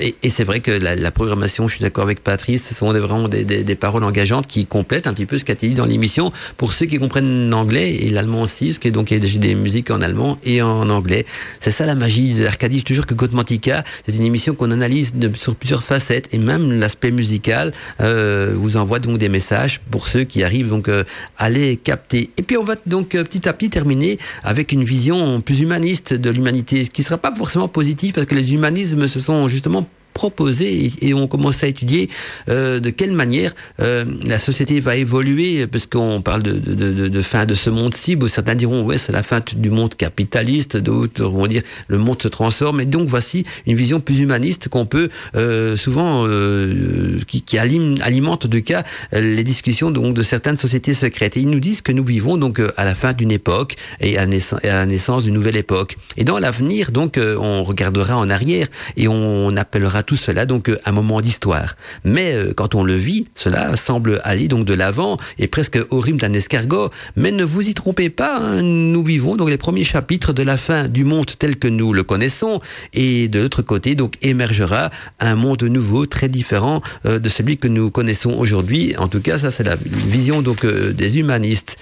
et, c'est vrai que la, programmation je suis d'accord avec Patrice ce sont vraiment des, paroles engageantes qui complètent un petit peu ce qu'a dit dans l'émission. Pour ceux qui comprennent l'anglais et l'allemand aussi ce qui est donc a des musiques en allemand et en anglais. C'est ça la magie de l'Arcadie. Je te jure que Godmantica c'est une émission qu'on analyse sur plusieurs facettes. Et même l'aspect musical vous envoie donc des messages pour ceux qui arrivent donc euh, à les capter. Et puis on va donc euh, petit à petit terminer avec une vision plus humaniste de l'humanité, ce qui ne sera pas forcément positif parce que les humanismes se sont justement proposé et, et, on commence à étudier euh, de quelle manière euh, la société va évoluer, parce qu'on parle de, de, de, de, fin de ce monde-ci, certains diront ouais c'est la fin du monde capitaliste, d'autres vont dire le monde se transforme, et donc voici une vision plus humaniste qu'on peut euh, souvent, euh, qui, qui alimente de cas les discussions donc de certaines sociétés secrètes. Et ils nous disent que nous vivons donc à la fin d'une époque et à, naissance, à la naissance d'une nouvelle époque. Et dans l'avenir, donc on regardera en arrière et on appellera tout cela donc un moment d'histoire. Mais euh, quand on le vit, cela semble aller donc de l'avant et presque au rythme d'un escargot. Mais ne vous y trompez pas, hein, nous vivons donc les premiers chapitres de la fin du monde tel que nous le connaissons et de l'autre côté donc émergera un monde nouveau très différent euh, de celui que nous connaissons aujourd'hui. En tout cas, ça c'est la vision donc euh, des humanistes.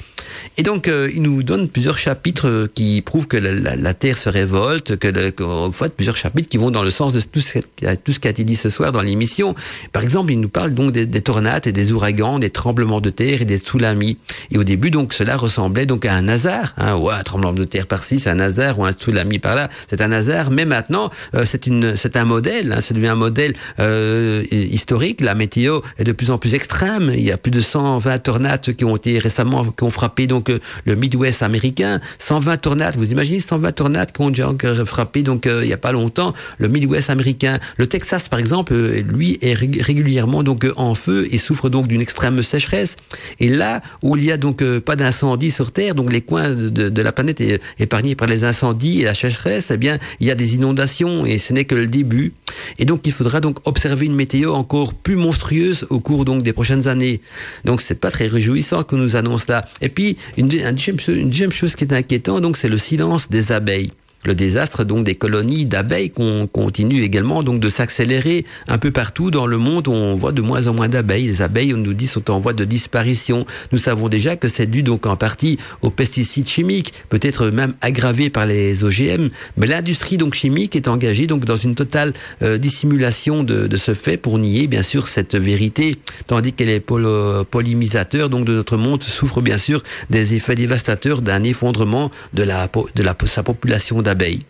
Et donc, euh, il nous donne plusieurs chapitres euh, qui prouvent que la, la, la Terre se révolte, que, le, que fait, plusieurs chapitres qui vont dans le sens de tout ce, tout ce qui a été dit ce soir dans l'émission. Par exemple, il nous parle donc des, des, tornades et des ouragans, des tremblements de terre et des tsunamis. Et au début, donc, cela ressemblait donc à un hasard. Hein, ouais, un tremblement de terre par-ci, c'est un hasard, ou un tsunami par-là, c'est un hasard. Mais maintenant, euh, c'est c'est un modèle. Hein, ça devient un modèle euh, historique. La météo est de plus en plus extrême. Il y a plus de 120 tornades qui ont été récemment, qui ont frappé donc euh, le Midwest américain, 120 tornades. Vous imaginez 120 tornades qui ont déjà frappé donc euh, il y a pas longtemps le Midwest américain. Le Texas par exemple, euh, lui est régulièrement donc en feu et souffre donc d'une extrême sécheresse. Et là où il y a donc pas d'incendie sur Terre, donc les coins de, de la planète est épargnés par les incendies et la sécheresse, eh bien il y a des inondations et ce n'est que le début. Et donc il faudra donc observer une météo encore plus monstrueuse au cours donc des prochaines années. Donc c'est pas très réjouissant que nous annonce là. Et puis une, une, deuxième, chose qui est inquiétant, donc c'est le silence des abeilles. Le désastre donc des colonies d'abeilles continue également donc de s'accélérer un peu partout dans le monde. On voit de moins en moins d'abeilles. Les abeilles, on nous dit, sont en voie de disparition. Nous savons déjà que c'est dû donc en partie aux pesticides chimiques, peut-être même aggravé par les OGM. Mais l'industrie donc chimique est engagée donc dans une totale euh, dissimulation de, de, ce fait pour nier bien sûr cette vérité, tandis que les pollinisateurs donc de notre monde souffrent bien sûr des effets dévastateurs d'un effondrement de la de la sa population d'abeilles. abeie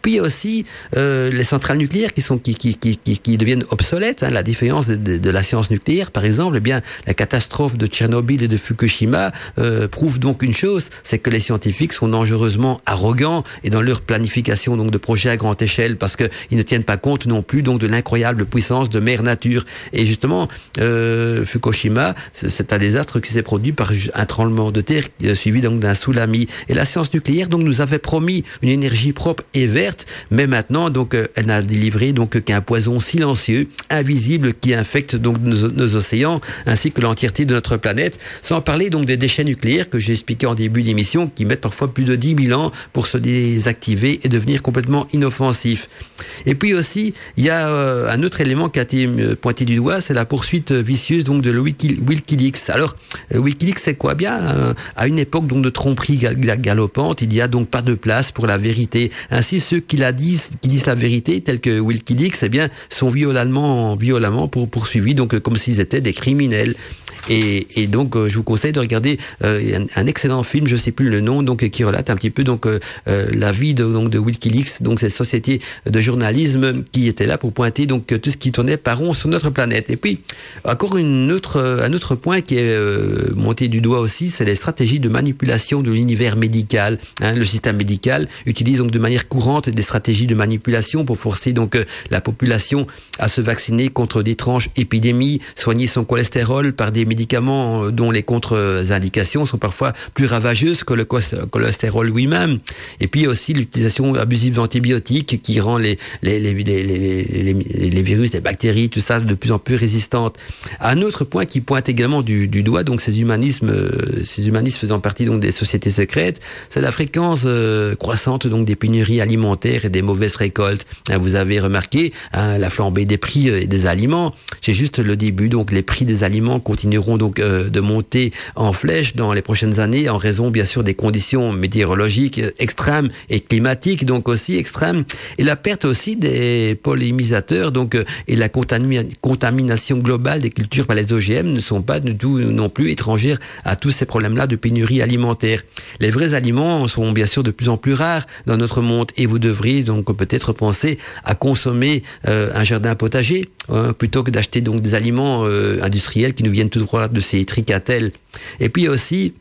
Puis il y a aussi euh, les centrales nucléaires qui sont qui qui qui, deviennent obsolètes. Hein, la défaillance de, la science nucléaire, par exemple, eh bien la catastrophe de Tchernobyl et de Fukushima euh, prouve donc une chose, c'est que les scientifiques sont dangereusement arrogants et dans leur planification donc de projets à grande échelle parce que ils ne tiennent pas compte non plus donc de l'incroyable puissance de mère nature. Et justement, euh, Fukushima, c'est un désastre qui s'est produit par un tremblement de terre suivi donc d'un tsunami. Et la science nucléaire donc nous avait promis une énergie propre et verte, mais maintenant donc euh, elle n'a délivré donc qu'un poison silencieux, invisible qui infecte donc nos, océans ainsi que l'entièreté de notre planète. Sans parler donc des déchets nucléaires que j'ai expliqué en début d'émission, qui mettent parfois plus de 10 000 ans pour se désactiver et devenir complètement inoffensifs. Et puis aussi, il y a euh, un autre élément qui a été euh, pointé du doigt, c'est la poursuite vicieuse donc de Wikileaks. Alors Wikileaks, c'est quoi? Bien À une époque donc de tromperie galopante, il y a donc pas de place pour la vérité. Ainsi, ceux qui la disent, qui disent la vérité, tels que Wikileaks, eh bien, sont violemment, violemment poursuivis, donc comme s'ils étaient des criminels. Et, donc, euh, je vous conseille de regarder euh, un, excellent film, je sais plus le nom, donc qui relate un petit peu donc euh, la vie de, donc de WikiLeaks, donc cette société de journalisme qui était là pour pointer donc tout ce qui tournait par rond sur notre planète. Et puis encore une autre, un autre point qui est monté du doigt aussi, c'est les stratégies de manipulation de l'univers médical. Hein, le système médical utilise donc de manière courante des stratégies de manipulation pour forcer donc la population à se vacciner contre d'étranges épidémies, soigner son cholestérol par des médicaments euh, dont les contre-indications sont parfois plus ravageuses que le cholestérol lui-même. Et puis aussi l'utilisation abusive d'antibiotiques qui rend les, virus, les bactéries, tout ça de plus en plus résistantes. Un autre point qui pointe également du, doigt, donc ces humanismes, euh, ces humanismes faisant partie donc des sociétés secrètes, c'est la fréquence euh, croissante donc des pénuries alimentaires et des mauvaises récoltes. Hein, vous avez remarqué hein, la flambée des prix des aliments. C'est juste le début, donc les prix des aliments continueront donc euh, de monter en flèche dans les prochaines années en raison bien sûr des conditions météorologiques extrêmes et climatiques donc aussi extrêmes et la perte aussi des pollinisateurs donc euh, et la contamination globale des cultures par les OGM ne sont pas du tout non plus étrangères à tous ces problèmes-là de pénurie alimentaire. Les vrais aliments sont bien sûr de plus en plus rares dans notre monde et vous devriez donc peut-être penser à consommer euh, un jardin potager hein, plutôt que d'acheter donc des aliments industriels qui nous viennent tout de ces tricatelles. Et puis aussi,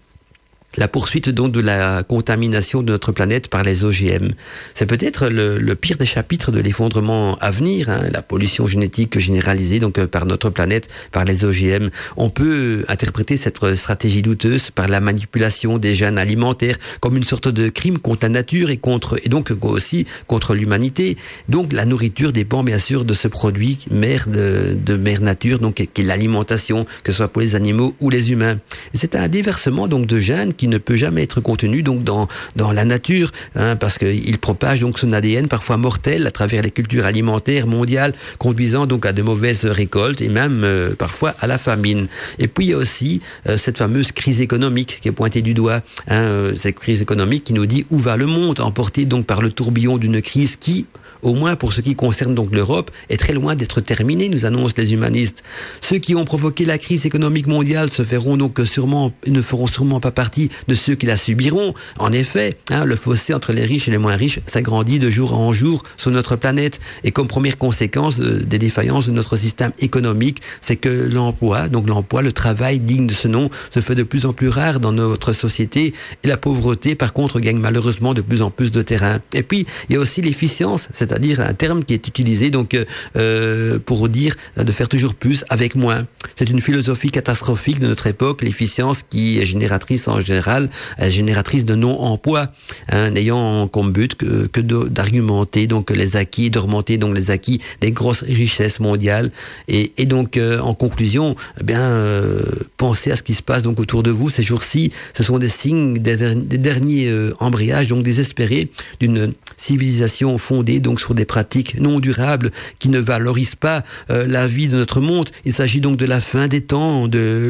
la poursuite donc de la contamination de notre planète par les OGM. C'est peut-être le, le, pire des chapitres de l'effondrement à venir, hein, la pollution génétique généralisée donc euh, par notre planète par les OGM. On peut interpréter cette stratégie douteuse par la manipulation des gènes alimentaires comme une sorte de crime contre la nature et contre et donc aussi contre l'humanité. Donc la nourriture dépend bien sûr de ce produit mère de, de mère nature donc qui est l'alimentation que ce soit pour les animaux ou les humains. C'est un déversement donc de gènes qui ne peut jamais être contenu donc dans dans la nature, hein, parce qu'il propage donc son ADN parfois mortel à travers les cultures alimentaires mondiales, conduisant donc à de mauvaises récoltes et même euh, parfois à la famine. Et puis il y a aussi euh, cette fameuse crise économique qui est pointée du doigt, hein, euh, cette crise économique qui nous dit où va le monde, emporté donc par le tourbillon d'une crise qui au moins pour ce qui concerne donc l'Europe, est très loin d'être terminée, nous annoncent les humanistes. Ceux qui ont provoqué la crise économique mondiale se feront donc sûrement, ne feront sûrement pas partie de ceux qui la subiront. En effet, hein, le fossé entre les riches et les moins riches s'agrandit de jour en jour sur notre planète. Et comme première conséquence euh, des défaillances de notre système économique, c'est que l'emploi, donc l'emploi, le travail digne de ce nom, se fait de plus en plus rare dans notre société. Et la pauvreté, par contre, gagne malheureusement de plus en plus de terrain. Et puis, il y a aussi l'efficience, c'est-à-dire un terme qui est utilisé donc euh, euh pour dire de faire toujours plus avec moins. C'est une philosophie catastrophique de notre époque, l'efficience qui est génératrice en général, euh, génératrice de non-emploi, hein, n'ayant comme but que, d'argumenter donc les acquis, de remonter donc les acquis des grosses richesses mondiales. Et, donc euh, en conclusion, eh bien euh, pensez à ce qui se passe donc autour de vous ces jours-ci. Ce sont des signes des, des derniers embrayages donc désespérés d'une civilisation fondée donc sur des pratiques non durables qui ne valorisent pas euh, la vie de notre monde. Il s'agit donc de la fin des temps, de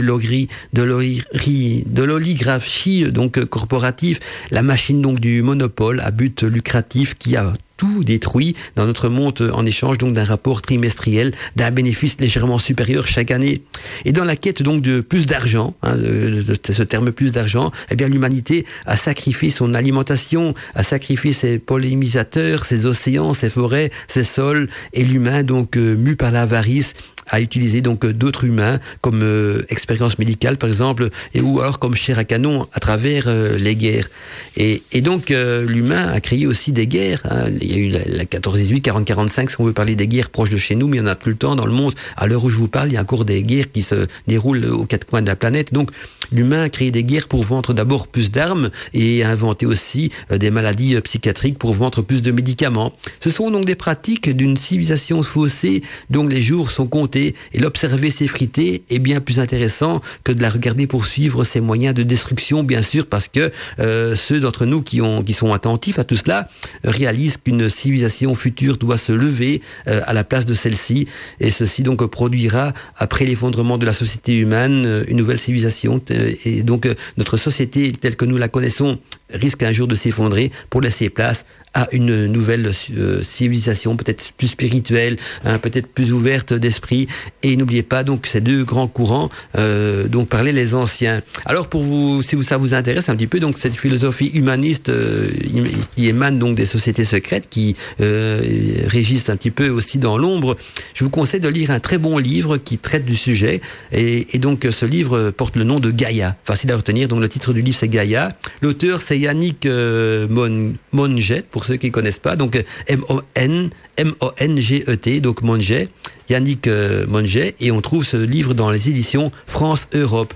l'oligarchie donc corporative, la machine donc du monopole à but lucratif qui a tout détruit dans notre monde en échange donc d'un rapport trimestriel, d'un bénéfice légèrement supérieur chaque année. Et dans la quête donc de plus d'argent, hein, de, ce terme plus d'argent, eh bien l'humanité a sacrifié son alimentation, a sacrifié ses pollinisateurs, ses océans, ses forêts, ses sols, et l'humain donc euh, mu par l'avarice à utiliser donc euh, d'autres humains comme euh, expérience médicale par exemple et ou alors comme chair à canon à travers euh, les guerres et, donc l'humain a créé aussi des guerres hein. Il y a eu la, 14-18 40-45 si on veut parler des guerres proches de chez nous mais il y en a tout le temps dans le monde. À l'heure où je vous parle il y a encore des guerres qui se déroulent aux quatre coins de la planète. Donc l'humain a créé des guerres pour vendre d'abord plus d'armes et a inventé aussi des maladies psychiatriques pour vendre plus de médicaments. Ce sont donc des pratiques d'une civilisation faussée dont les jours sont comptés et l'observer s'effriter est bien plus intéressant que de la regarder poursuivre ses moyens de destruction, bien sûr, parce que euh, ceux d'entre nous qui, ont, qui sont attentifs à tout cela réalisent qu'une civilisation future doit se lever euh, à la place de celle-ci, et ceci donc produira, après l'effondrement de la société humaine, euh, une nouvelle civilisation, et donc notre société telle que nous la connaissons risque un jour de s'effondrer pour laisser place à une nouvelle civilisation, peut-être plus spirituelle, hein, peut-être plus ouverte d'esprit, et n'oubliez pas donc ces deux grands courants euh, dont parlaient les anciens. Alors pour vous, si ça vous intéresse un petit peu, donc cette philosophie humaniste euh, qui émane donc des sociétés secrètes, qui euh, régissent un petit peu aussi dans l'ombre, je vous conseille de lire un très bon livre qui traite du sujet. Et, et, donc ce livre porte le nom de Gaïa, facile à retenir. Donc le titre du livre c'est Gaïa. L'auteur c'est Yannick euh, pour ceux qui connaissent pas. Donc M-O-N M-O-N-G-E-T, donc Monget. Yannick euh, et on trouve ce livre dans les éditions France-Europe.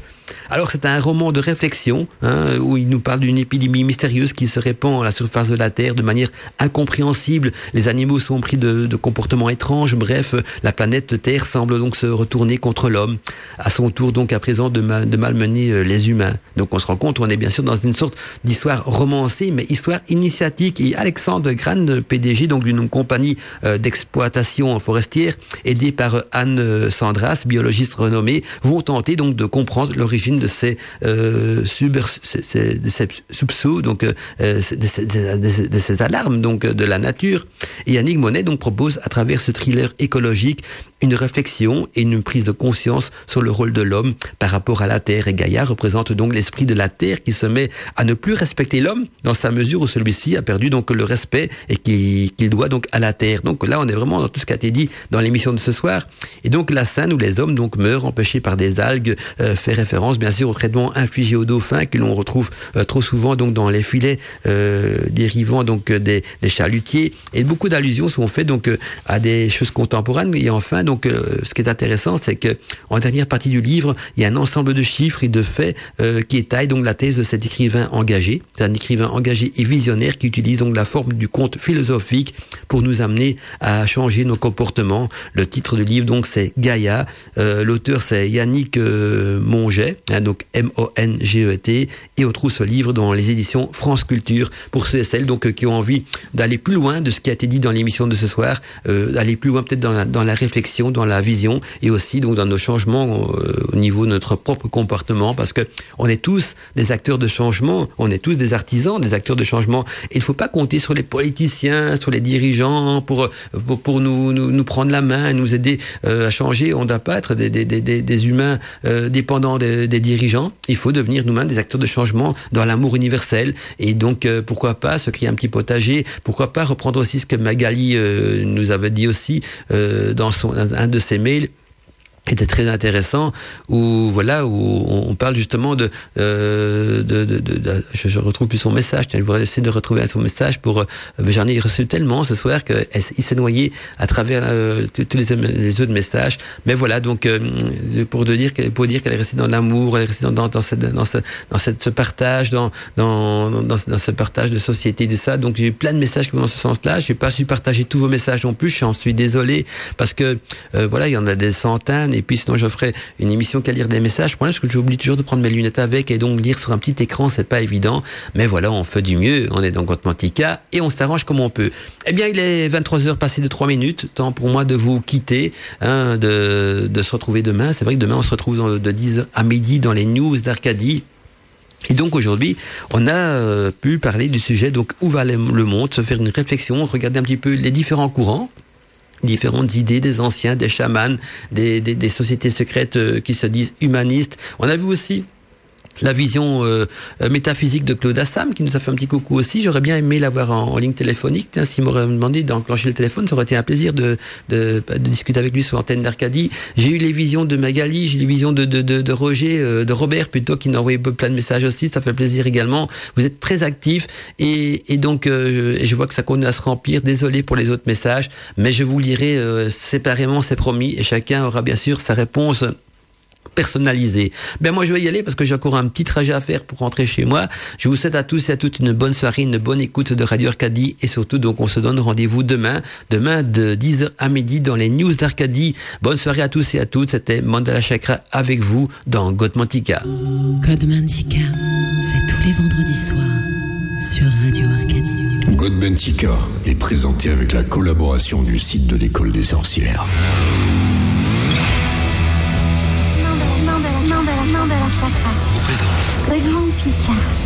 Alors c'est un roman de réflexion hein, où il nous parle d'une épidémie mystérieuse qui se répand à la surface de la Terre de manière incompréhensible. Les animaux sont pris de, comportements étranges. Bref, la planète Terre semble donc se retourner contre l'homme. À son tour donc à présent de, malmener euh, les humains. Donc on se rend compte, on est bien sûr dans une sorte d'histoire romancée, mais histoire initiatique. Et Alexandre Gran, PDG donc d'une compagnie euh, d'exploitation forestière, aidé par Anne Sandras, biologiste renommée, vont tenter donc de comprendre l'origine de ces, euh, sub, ces, soupçons, donc euh, de, ces, de, ces, alarmes donc de la nature. Et Yannick Monet donc propose à travers ce thriller écologique une réflexion et une prise de conscience sur le rôle de l'homme par rapport à la Terre. Et Gaïa représente donc l'esprit de la Terre qui se met à ne plus respecter l'homme dans sa mesure où celui-ci a perdu donc le respect et qu'il doit donc à la Terre. Donc là, on est vraiment dans tout ce qui a été dit dans l'émission de ce soir. Et donc la scène où les hommes donc meurent empêchés par des algues euh, fait référence bien sûr au traitement infligé aux dauphins que l'on retrouve euh, trop souvent donc dans les filets euh, dérivant donc des, des, chalutiers. Et beaucoup d'allusions sont faites donc à des choses contemporaines. Et enfin donc, euh, ce qui est intéressant, c'est que en dernière partie du livre, il y a un ensemble de chiffres et de faits euh, qui étayent donc la thèse de cet écrivain engagé. C'est un écrivain engagé et visionnaire qui utilise donc la forme du conte philosophique pour nous amener à changer nos comportements. Le titre du livre donc c'est Gaïa. Euh, l'auteur c'est Yannick Monget, hein, donc M-O-N-G-E-T, et on trouve ce livre dans les éditions France Culture pour ceux et celles donc qui ont envie d'aller plus loin de ce qui a été dit dans l'émission de ce soir, d'aller plus loin peut-être dans la réflexion dans la vision et aussi donc dans nos changements euh, au niveau de notre propre comportement parce que on est tous des acteurs de changement, on est tous des artisans, des acteurs de changement. Il faut pas compter sur les politiciens, sur les dirigeants pour pour, nous, nous prendre la main, nous aider euh, à changer. On ne doit pas être des, des, des, des humains euh, dépendants des, des, dirigeants. Il faut devenir nous-mêmes des acteurs de changement dans l'amour universel. Et donc pourquoi pas se créer un petit potager? Pourquoi pas reprendre aussi ce que Magali nous avait dit aussi dans son un de ses mails était très intéressant où voilà où on parle justement de euh, de, de, de, je, je, retrouve plus son message je voudrais essayer de retrouver son message pour euh, j'en ai reçu tellement ce soir que il s'est noyé à travers euh, tous les, les autres messages. Mais voilà donc euh, pour de dire pour dire qu'elle est restée dans l'amour elle est restée dans, dans, dans, cette dans ce dans cette ce partage dans dans, dans ce partage de société de ça. Donc j'ai eu plein de messages qui vont dans ce sens-là. J'ai pas su partager tous vos messages non plus. J'en suis désolé parce que euh, voilà il y en a des centaines Et puis sinon, je ferai une émission qu'à lire des messages. Pour parce que j'oublie toujours de prendre mes lunettes avec et donc lire sur un petit écran, c'est pas évident. Mais voilà, on fait du mieux. On est dans Gotmantica et on s'arrange comme on peut. Eh bien, il est 23 heures passées de 3 minutes. Temps pour moi de vous quitter, hein, de, de se retrouver demain. C'est vrai que demain, on se retrouve de 10 à midi dans les news d'Arcadie. Et donc aujourd'hui, on a euh, pu parler du sujet donc où va le monde, se faire une réflexion, regarder un petit peu les différents courants différentes idées des anciens, des chamans, des, des, des sociétés secrètes euh, qui se disent humanistes. On a vu aussi la vision euh, euh, métaphysique de Claude Assam, qui nous a fait un petit coucou aussi. J'aurais bien aimé l'avoir en, ligne téléphonique. S'il m'aurait demandé d'enclencher le téléphone, ça aurait été un plaisir de, de, de discuter avec lui sur l'antenne d'Arcadie. J'ai eu les visions de Magali, j'ai eu les visions de, de, de, de Roger, euh, de Robert plutôt, qui nous a envoyé plein de messages aussi. Ça fait plaisir également. Vous êtes très actifs et, et donc euh, je vois que ça continue à se remplir. Désolé pour les autres messages, mais je vous lirai séparément, c'est promis, et chacun aura bien sûr sa réponse personnalisé. Ben moi je vais y aller parce que j'ai encore un petit trajet à faire pour rentrer chez moi. Je vous souhaite à tous et à toutes une bonne soirée, une bonne écoute de Radio Arcadie et surtout donc on se donne rendez-vous demain, demain de 10h à midi dans les news d'Arcadie. Bonne soirée à tous et à toutes. C'était Mandala Chakra avec vous dans Godmantica. Godmantica, c'est tous les vendredis soirs sur Radio Arcadie. Godmantica est présenté avec la collaboration du site de l'école des sorcières. Mandala Chakra. Godmantica.